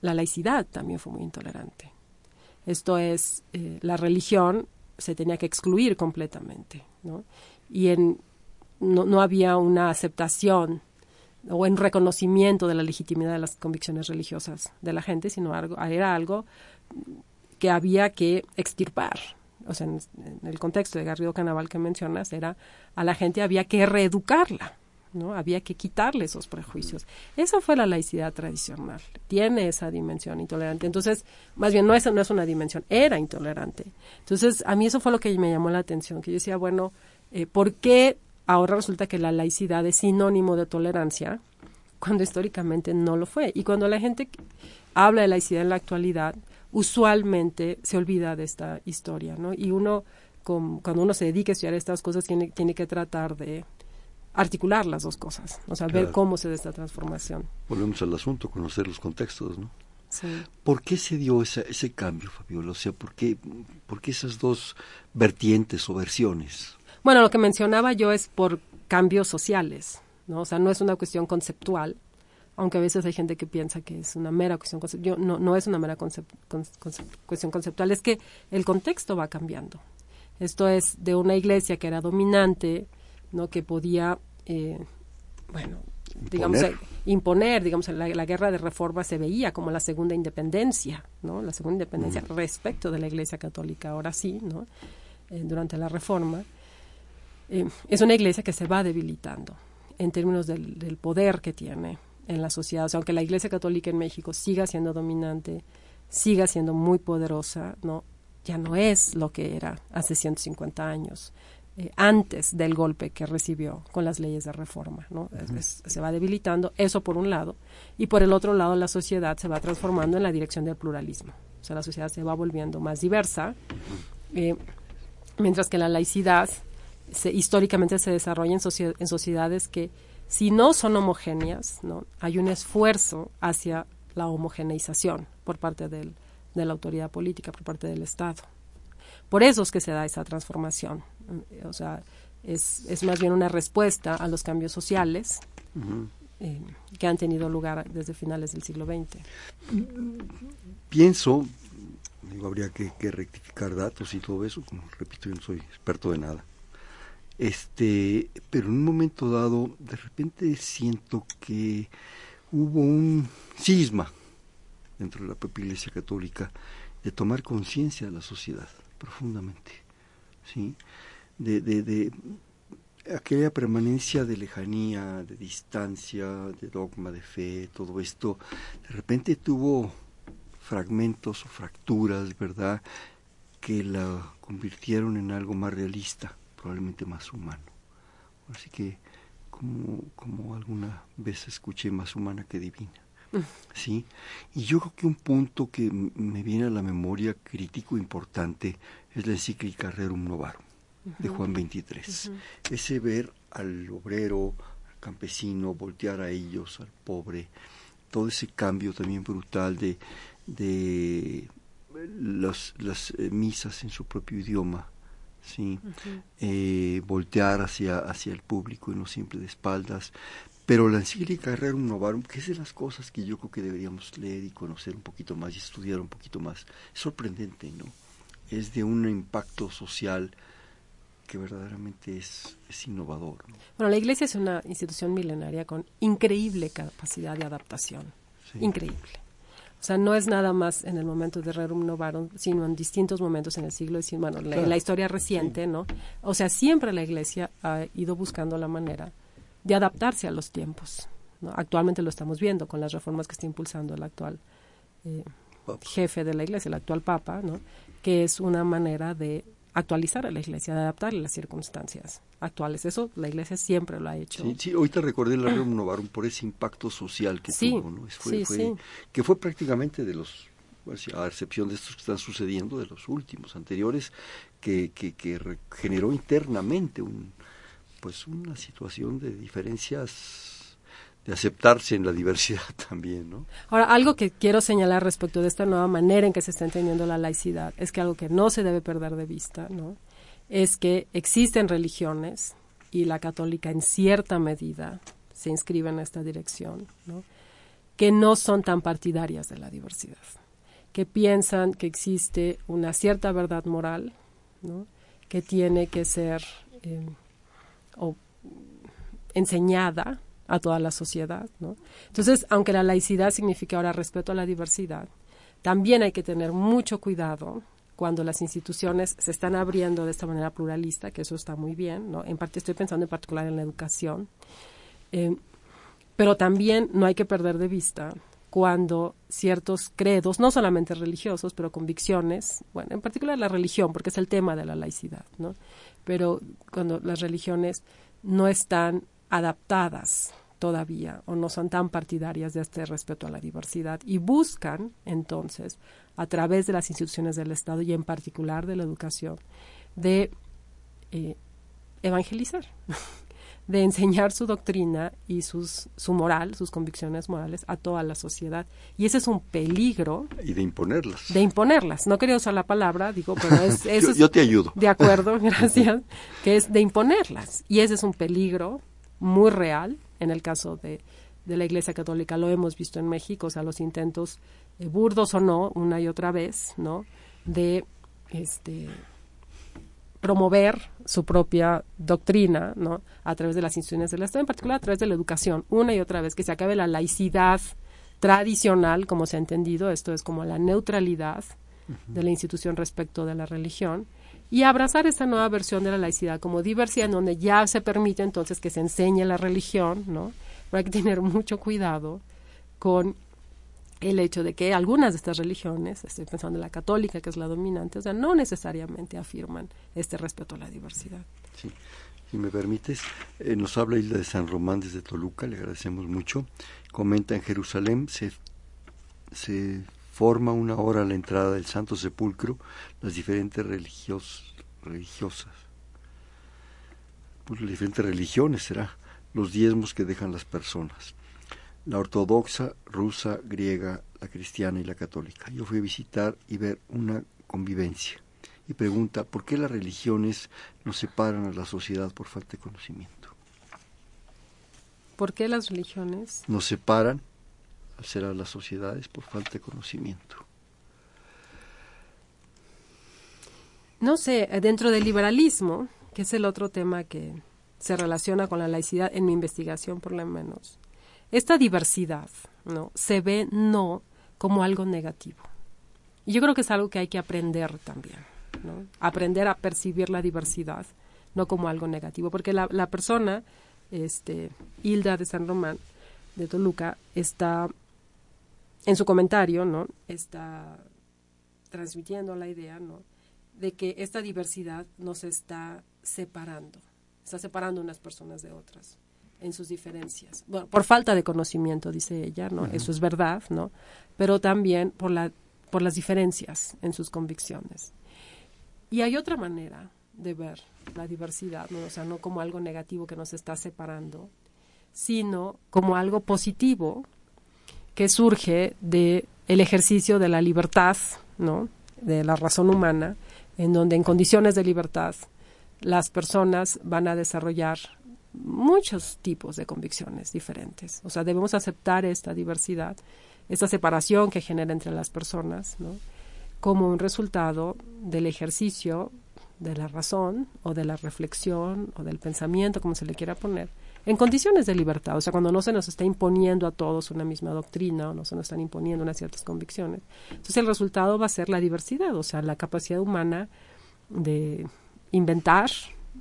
la laicidad también fue muy intolerante. Esto es, eh, la religión se tenía que excluir completamente, ¿no? Y en, no, no había una aceptación o un reconocimiento de la legitimidad de las convicciones religiosas de la gente, sino algo, era algo que había que extirpar. O sea, en, en el contexto de Garrido Canaval que mencionas, era a la gente había que reeducarla, ¿no? Había que quitarle esos prejuicios. Esa fue la laicidad tradicional. Tiene esa dimensión intolerante. Entonces, más bien, no es, no es una dimensión, era intolerante. Entonces, a mí eso fue lo que me llamó la atención, que yo decía, bueno, eh, ¿por qué ahora resulta que la laicidad es sinónimo de tolerancia cuando históricamente no lo fue? Y cuando la gente habla de laicidad en la actualidad, usualmente se olvida de esta historia, ¿no? Y uno, con- cuando uno se dedica a estudiar estas cosas, tiene, tiene que tratar de articular las dos cosas, o sea, ver cómo se da esta transformación. Volvemos al asunto, conocer los contextos, ¿no? Sí. ¿Por qué se dio esa- ese cambio, Fabiola? O sea, ¿por qué, por qué esas dos vertientes o versiones? Bueno, lo que mencionaba yo es por cambios sociales, ¿no? O sea, no es una cuestión conceptual, aunque a veces hay gente que piensa que es una mera cuestión conceptual. No, no es una mera cuestión conceptual, es que el contexto va cambiando. Esto es de una iglesia que era dominante, ¿no? Que podía, eh, bueno, digamos, Imponer. eh, imponer, digamos, la, la guerra de reforma se veía como la segunda independencia, ¿no? La segunda independencia respecto de la iglesia católica, ahora sí, ¿no? Eh, durante la reforma. Eh, es una iglesia que se va debilitando en términos del, del poder que tiene en la sociedad. O sea, aunque la iglesia católica en México siga siendo dominante, siga siendo muy poderosa, no, ya no es lo que era hace 150 años, eh, antes del golpe que recibió con las leyes de reforma. ¿no? Es- se va debilitando, eso por un lado, y por el otro lado la sociedad se va transformando en la dirección del pluralismo. O sea, la sociedad se va volviendo más diversa, eh, mientras que la laicidad se- históricamente se desarrolla en sociedades que, si no son homogéneas, ¿no? hay un esfuerzo hacia la homogeneización por parte del- de la autoridad política, por parte del Estado. Por eso es que se da esa transformación. Mm, O sea, es, es más bien una respuesta a los cambios sociales eh, que han tenido lugar desde finales del siglo XX. Pienso, digo, habría que, que rectificar datos y todo eso, como repito, yo no soy experto de nada. Este, pero en un momento dado, de repente siento que hubo un cisma dentro de la propia Iglesia Católica de tomar conciencia de la sociedad profundamente, ¿sí? De, de, de aquella permanencia de lejanía, de distancia, de dogma, de fe, todo esto, de repente tuvo fragmentos o fracturas, ¿verdad?, que la convirtieron en algo más realista, probablemente más humano. Así que, como, como alguna vez escuché, más humana que divina. ¿Sí? Y yo creo que un punto que me viene a la memoria crítico importante es la encíclica Rerum Novarum de Juan 23. Ese ver al obrero, al campesino, voltear a ellos, al pobre, todo ese cambio también brutal de, de las, las eh, misas en su propio idioma, ¿sí? Eh, voltear hacia, hacia el público y no siempre de espaldas. Pero la encíclica Rerum Novarum, que es de las cosas que yo creo que deberíamos leer y conocer un poquito más y estudiar un poquito más, es sorprendente, ¿no? Es de un impacto social que verdaderamente es, es innovador. ¿no? Bueno, la Iglesia es una institución milenaria con increíble capacidad de adaptación. Sí. Increíble. O sea, no es nada más en el momento de Rerum Novarum, sino en distintos momentos en el siglo XIX, bueno, la, Claro. la historia reciente, ¿no? O sea, siempre la Iglesia ha ido buscando la manera de adaptarse a los tiempos. ¿no? Actualmente lo estamos viendo con las reformas que está impulsando el actual eh, jefe de la iglesia, el actual papa, ¿no? que es una manera de actualizar a la iglesia, de adaptar las circunstancias actuales. Eso la iglesia siempre lo ha hecho. Sí, sí ahorita recordé la Rerum Novarum por ese impacto social que tuvo, ¿no? Fue, fue, Que fue prácticamente de los, a excepción de estos que están sucediendo, de los últimos anteriores, que, que, que generó internamente un, pues una situación de diferencias de aceptarse en la diversidad también, ¿no? Ahora, algo que quiero señalar respecto de esta nueva manera en que se está entendiendo la laicidad es que algo que no se debe perder de vista, ¿no? Es que existen religiones y la católica en cierta medida se inscribe en esta dirección, ¿no? Que no son tan partidarias de la diversidad, que piensan que existe una cierta verdad moral, ¿no? Que tiene que ser eh, o enseñada a toda la sociedad. ¿no? Entonces, aunque la laicidad significa ahora respeto a la diversidad, también hay que tener mucho cuidado cuando las instituciones se están abriendo de esta manera pluralista, que eso está muy bien, ¿no? En parte estoy pensando en particular en la educación, eh, pero también no hay que perder de vista cuando ciertos credos, no solamente religiosos, pero convicciones, bueno, en particular la religión, porque es el tema de la laicidad, ¿no? Pero cuando las religiones no están adaptadas todavía o no son tan partidarias de este respeto a la diversidad y buscan entonces a través de las instituciones del Estado y en particular de la educación de eh, evangelizar, de enseñar su doctrina y sus, su moral, sus convicciones morales a toda la sociedad. Y ese es un peligro. Y de imponerlas. De imponerlas. No quería usar la palabra, digo, pero es... Eso yo, te ayudo. De acuerdo, gracias. que es de imponerlas. Y ese es un peligro muy real en el caso de, de la Iglesia Católica. Lo hemos visto en México, o sea, los intentos, eh, burdos o no, una y otra vez, ¿no? De este, promover su propia doctrina, ¿no? A través de las instituciones del Estado, en particular a través de la educación, una y otra vez, que se acabe la laicidad tradicional, como se ha entendido, esto es como la neutralidad de la institución respecto de la religión, y abrazar esta nueva versión de la laicidad como diversidad, en donde ya se permite entonces que se enseñe la religión, ¿no? Pero hay que tener mucho cuidado con el hecho de que algunas de estas religiones, estoy pensando en la católica, que es la dominante, o sea, no necesariamente afirman este respeto a la diversidad. Sí, si me permites, eh, nos habla Isla de San Román desde Toluca, le agradecemos mucho. Comenta en Jerusalén se, se forma una hora a la entrada del Santo Sepulcro las diferentes religios, religiosas, pues las diferentes religiones será, los diezmos que dejan las personas, la ortodoxa, rusa, griega, la cristiana y la católica. Yo fui a visitar y ver una convivencia y pregunta, ¿por qué las religiones nos separan a la sociedad por falta de conocimiento? ¿Por qué las religiones? Nos separan será las sociedades por falta de conocimiento. No sé, dentro del liberalismo, que es el otro tema que se relaciona con la laicidad en mi investigación por lo menos, esta diversidad no se ve no como algo negativo. Y yo creo que es algo que hay que aprender también, ¿no? aprender a percibir la diversidad, no como algo negativo, porque la, la persona, este, Hilda de San Román, de Toluca, está en su comentario, ¿no? Está transmitiendo la idea, ¿no? De que esta diversidad nos está separando, está separando unas personas de otras en sus diferencias. Bueno, por falta de conocimiento, dice ella, ¿no? Eso es verdad, ¿no? Pero también por, la, por las diferencias en sus convicciones. Y hay otra manera de ver la diversidad, ¿no? O sea, no como algo negativo que nos está separando, sino como algo positivo que surge de el ejercicio de la libertad, ¿no? de la razón humana, en donde en condiciones de libertad las personas van a desarrollar muchos tipos de convicciones diferentes. O sea, debemos aceptar esta diversidad, esta separación que genera entre las personas, ¿no? como un resultado del ejercicio de la razón o de la reflexión o del pensamiento, como se le quiera poner, en condiciones de libertad, o sea, cuando no se nos está imponiendo a todos una misma doctrina o no se nos están imponiendo unas ciertas convicciones. Entonces el resultado va a ser la diversidad, o sea, la capacidad humana de inventar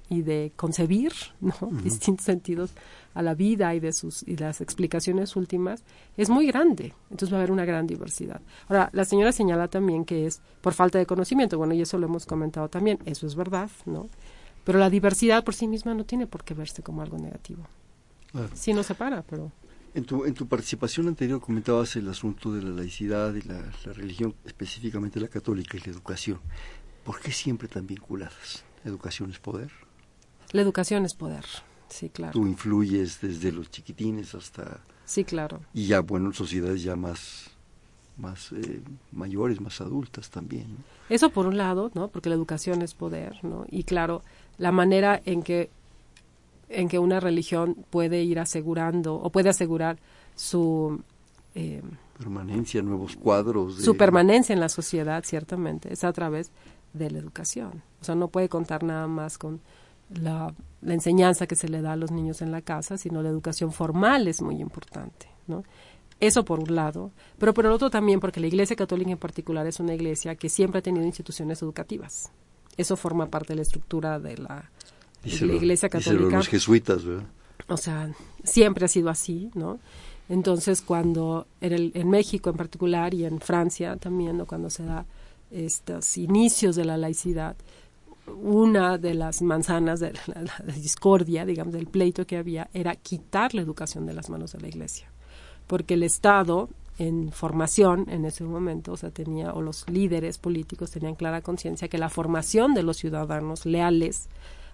y de concebir ¿no? distintos sentidos a la vida y de sus y las explicaciones últimas es muy grande. Entonces va a haber una gran diversidad. Ahora la señora señala también que es por falta de conocimiento. Bueno y eso lo hemos comentado también. Eso es verdad no pero la diversidad por sí misma no tiene por qué verse como algo negativo sí nos separa pero en tu, en tu participación anterior comentabas el asunto de la laicidad y la, la religión, específicamente la católica y la educación. ¿Por qué siempre tan vinculadas? ¿La educación es poder? La educación es poder, sí, claro. Tú influyes desde los chiquitines hasta... Sí, claro. Y ya, bueno, en sociedades ya más, más eh, mayores, más adultas también. ¿no? Eso por un lado, ¿no? Porque la educación es poder, ¿no? Y claro, la manera en que en que una religión puede ir asegurando o puede asegurar su eh, permanencia, nuevos cuadros. De... Su permanencia en la sociedad, ciertamente, es a través de la educación. O sea, no puede contar nada más con la, la, enseñanza que se le da a los niños en la casa, sino la educación formal es muy importante, ¿no? Eso por un lado, pero por el otro también porque la Iglesia Católica en particular es una iglesia que siempre ha tenido instituciones educativas. Eso forma parte de la estructura de la, Iglesia Católica. los jesuitas, ¿verdad? O sea, siempre ha sido así, ¿no? Entonces, cuando en, el, en México en particular y en Francia también, ¿no? cuando se da estos inicios de la laicidad, una de las manzanas de la, la, discordia, digamos, del pleito que había, era quitar la educación de las manos de la Iglesia. Porque el Estado, en formación en ese momento, o sea, tenía, o los líderes políticos tenían clara conciencia que la formación de los ciudadanos leales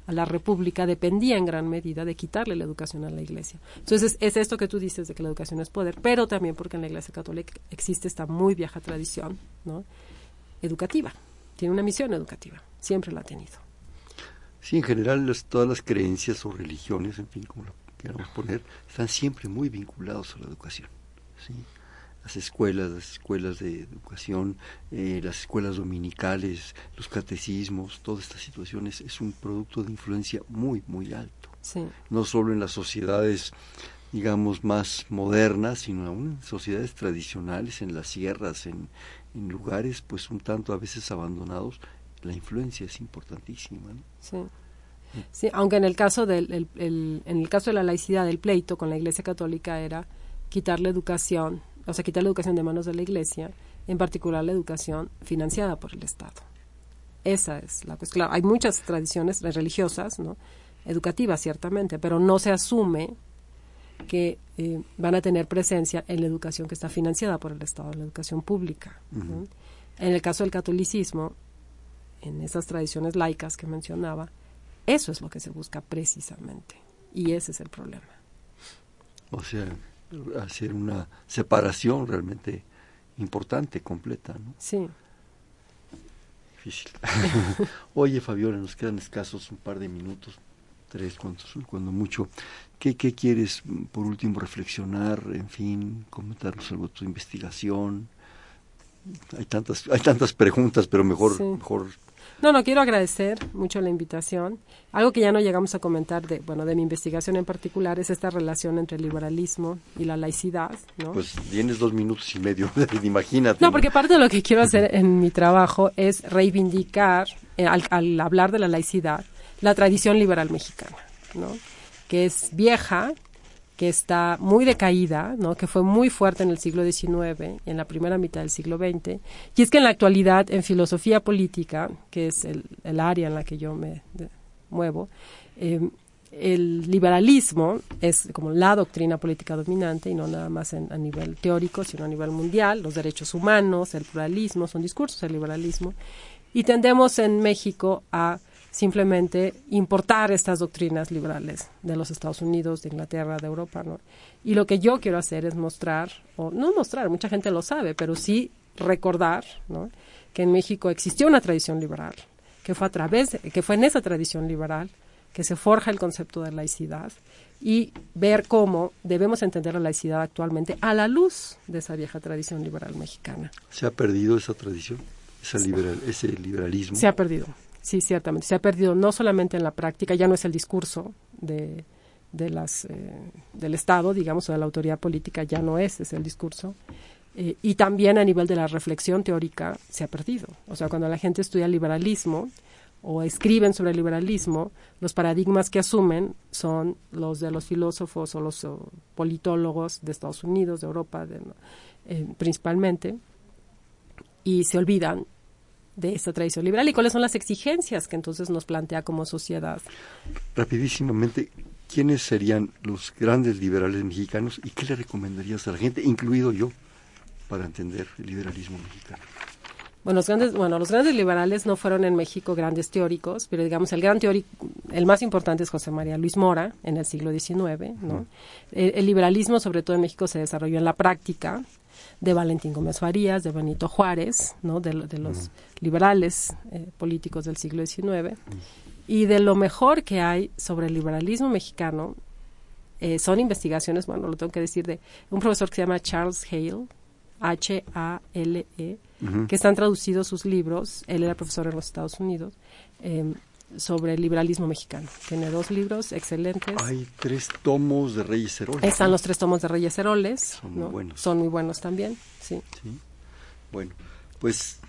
a la República dependía en gran medida de quitarle la educación a la Iglesia. Entonces, es esto que tú dices de que la educación es poder, pero también porque en la Iglesia Católica existe esta muy vieja tradición ¿no? educativa. Tiene una misión educativa, siempre la ha tenido. Sí, en general todas las creencias o religiones, en fin, como lo queramos poner, están siempre muy vinculados a la educación. ¿sí? las escuelas, las escuelas de educación, eh, las escuelas dominicales, los catecismos, todas estas situaciones es un producto de influencia muy, muy alto. Sí. No solo en las sociedades, digamos, más modernas, sino aún en sociedades tradicionales, en las sierras, en, en lugares pues un tanto a veces abandonados, la influencia es importantísima. ¿no? Sí. Sí, aunque en el caso del el, el, en el caso de la laicidad del pleito con la Iglesia Católica era quitar la educación o sea, quitar la educación de manos de la Iglesia, en particular la educación financiada por el Estado. Esa es la cuestión. Claro, hay muchas tradiciones religiosas, ¿no? educativas ciertamente, pero no se asume que eh, van a tener presencia en la educación que está financiada por el Estado, en la educación pública. Uh -huh. ¿no? En el caso del catolicismo, en esas tradiciones laicas que mencionaba, eso es lo que se busca precisamente. Y ese es el problema. O sea, hacer una separación realmente importante, completa. ¿no? Sí. Difícil. Oye, Fabiola, nos quedan escasos un par de minutos, tres, cuantos, cuando mucho. ¿Qué, ¿Qué quieres, por último, reflexionar, en fin, comentarnos algo de tu investigación? Hay tantas, hay tantas preguntas, pero mejor, Sí. mejor No, no, quiero agradecer mucho la invitación. Algo que ya no llegamos a comentar de, bueno, de mi investigación en particular es esta relación entre el liberalismo y la laicidad, ¿no? Pues tienes dos minutos y medio, imagínate. No, porque parte de lo que quiero hacer en mi trabajo es reivindicar, eh, al, al, hablar de la laicidad, la tradición liberal mexicana, ¿no? Que es vieja, que está muy decaída, ¿no? que fue muy fuerte en el siglo XIX y en la primera mitad del siglo XX. Y es que en la actualidad, en filosofía política, que es el, área en la que yo me muevo, eh, el liberalismo es como la doctrina política dominante y no nada más a nivel teórico, sino a nivel mundial. Los derechos humanos, el pluralismo, son discursos del liberalismo. Y tendemos en México a simplemente importar estas doctrinas liberales de los Estados Unidos, de Inglaterra, de Europa, ¿no? Y lo que yo quiero hacer es mostrar, o no mostrar, mucha gente lo sabe, pero sí recordar, ¿no? Que en México existió una tradición liberal, que fue a través, de, que fue en esa tradición liberal que se forja el concepto de laicidad y ver cómo debemos entender la laicidad actualmente a la luz de esa vieja tradición liberal mexicana. ¿Se ha perdido esa tradición? Esa liberal, ese liberalismo. Se ha perdido. Sí, ciertamente. Se ha perdido no solamente en la práctica, ya no es el discurso de, de las, eh, del Estado, digamos, o de la autoridad política, ya no es, es el discurso. Eh, y también a nivel de la reflexión teórica se ha perdido. O sea, cuando la gente estudia liberalismo o escriben sobre el liberalismo, los paradigmas que asumen son los de los filósofos o los politólogos de Estados Unidos, de Europa eh, principalmente, y se olvidan de esta tradición liberal y cuáles son las exigencias que entonces nos plantea como sociedad. Rapidísimamente, ¿quiénes serían los grandes liberales mexicanos y qué le recomendarías a la gente, incluido yo, para entender el liberalismo mexicano? Bueno, los grandes, bueno, los grandes liberales no fueron en México grandes teóricos, pero digamos el gran teórico, el más importante es José María Luis Mora en el siglo XIX, ¿no? el, liberalismo, sobre todo en México, se desarrolló en la práctica de Valentín Gómez Farías, de Benito Juárez, ¿no? De, los liberales eh, políticos del siglo XIX. Y de lo mejor que hay sobre el liberalismo mexicano eh, son investigaciones, bueno, lo tengo que decir, de un profesor que se llama Charles Hale, H-A-L-E, que están traducidos sus libros, él era profesor en los Estados Unidos, em, sobre el liberalismo mexicano. Tiene dos libros excelentes. Hay tres tomos de Reyes Heroles. Están los tres tomos de Reyes Heroles. Son muy buenos. Son muy buenos también, sí. Bueno, pues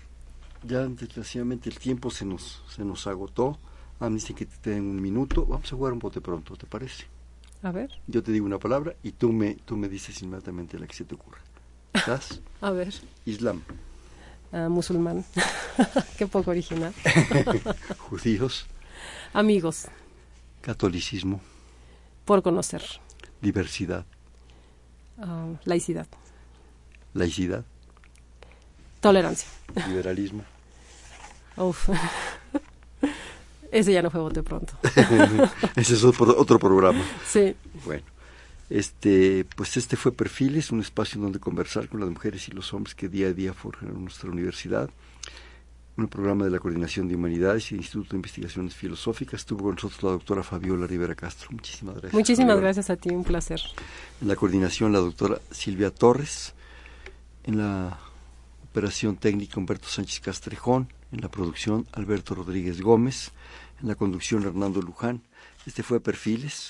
ya desgraciadamente el tiempo se nos, se nos agotó. A mí que te den un minuto. Vamos a jugar un bote pronto, ¿te parece? A ver. Yo te digo una palabra y tú me, tú me dices inmediatamente la que se te ocurra. ¿Estás? a ver. Islam. Ah, musulmán. Qué poco original. Judíos. Amigos. Catolicismo. Por conocer. Diversidad. Ah, laicidad. Laicidad. Tolerancia. Liberalismo. Uf. Ese ya no fue bote pronto. Ese es otro, otro programa. Sí. Bueno. Este, pues este fue Perfiles, un espacio donde conversar con las mujeres y los hombres que día a día forjan nuestra universidad. Un programa de la Coordinación de Humanidades y el Instituto de Investigaciones Filosóficas. Estuvo con nosotros la doctora Fabiola Rivera Castro. Muchísimas gracias. Muchísimas gracias a ti, un placer. En la coordinación la doctora Silvia Torres. En la operación técnica Humberto Sánchez Castrejón. En la producción Alberto Rodríguez Gómez. En la conducción Hernando Luján. Este fue Perfiles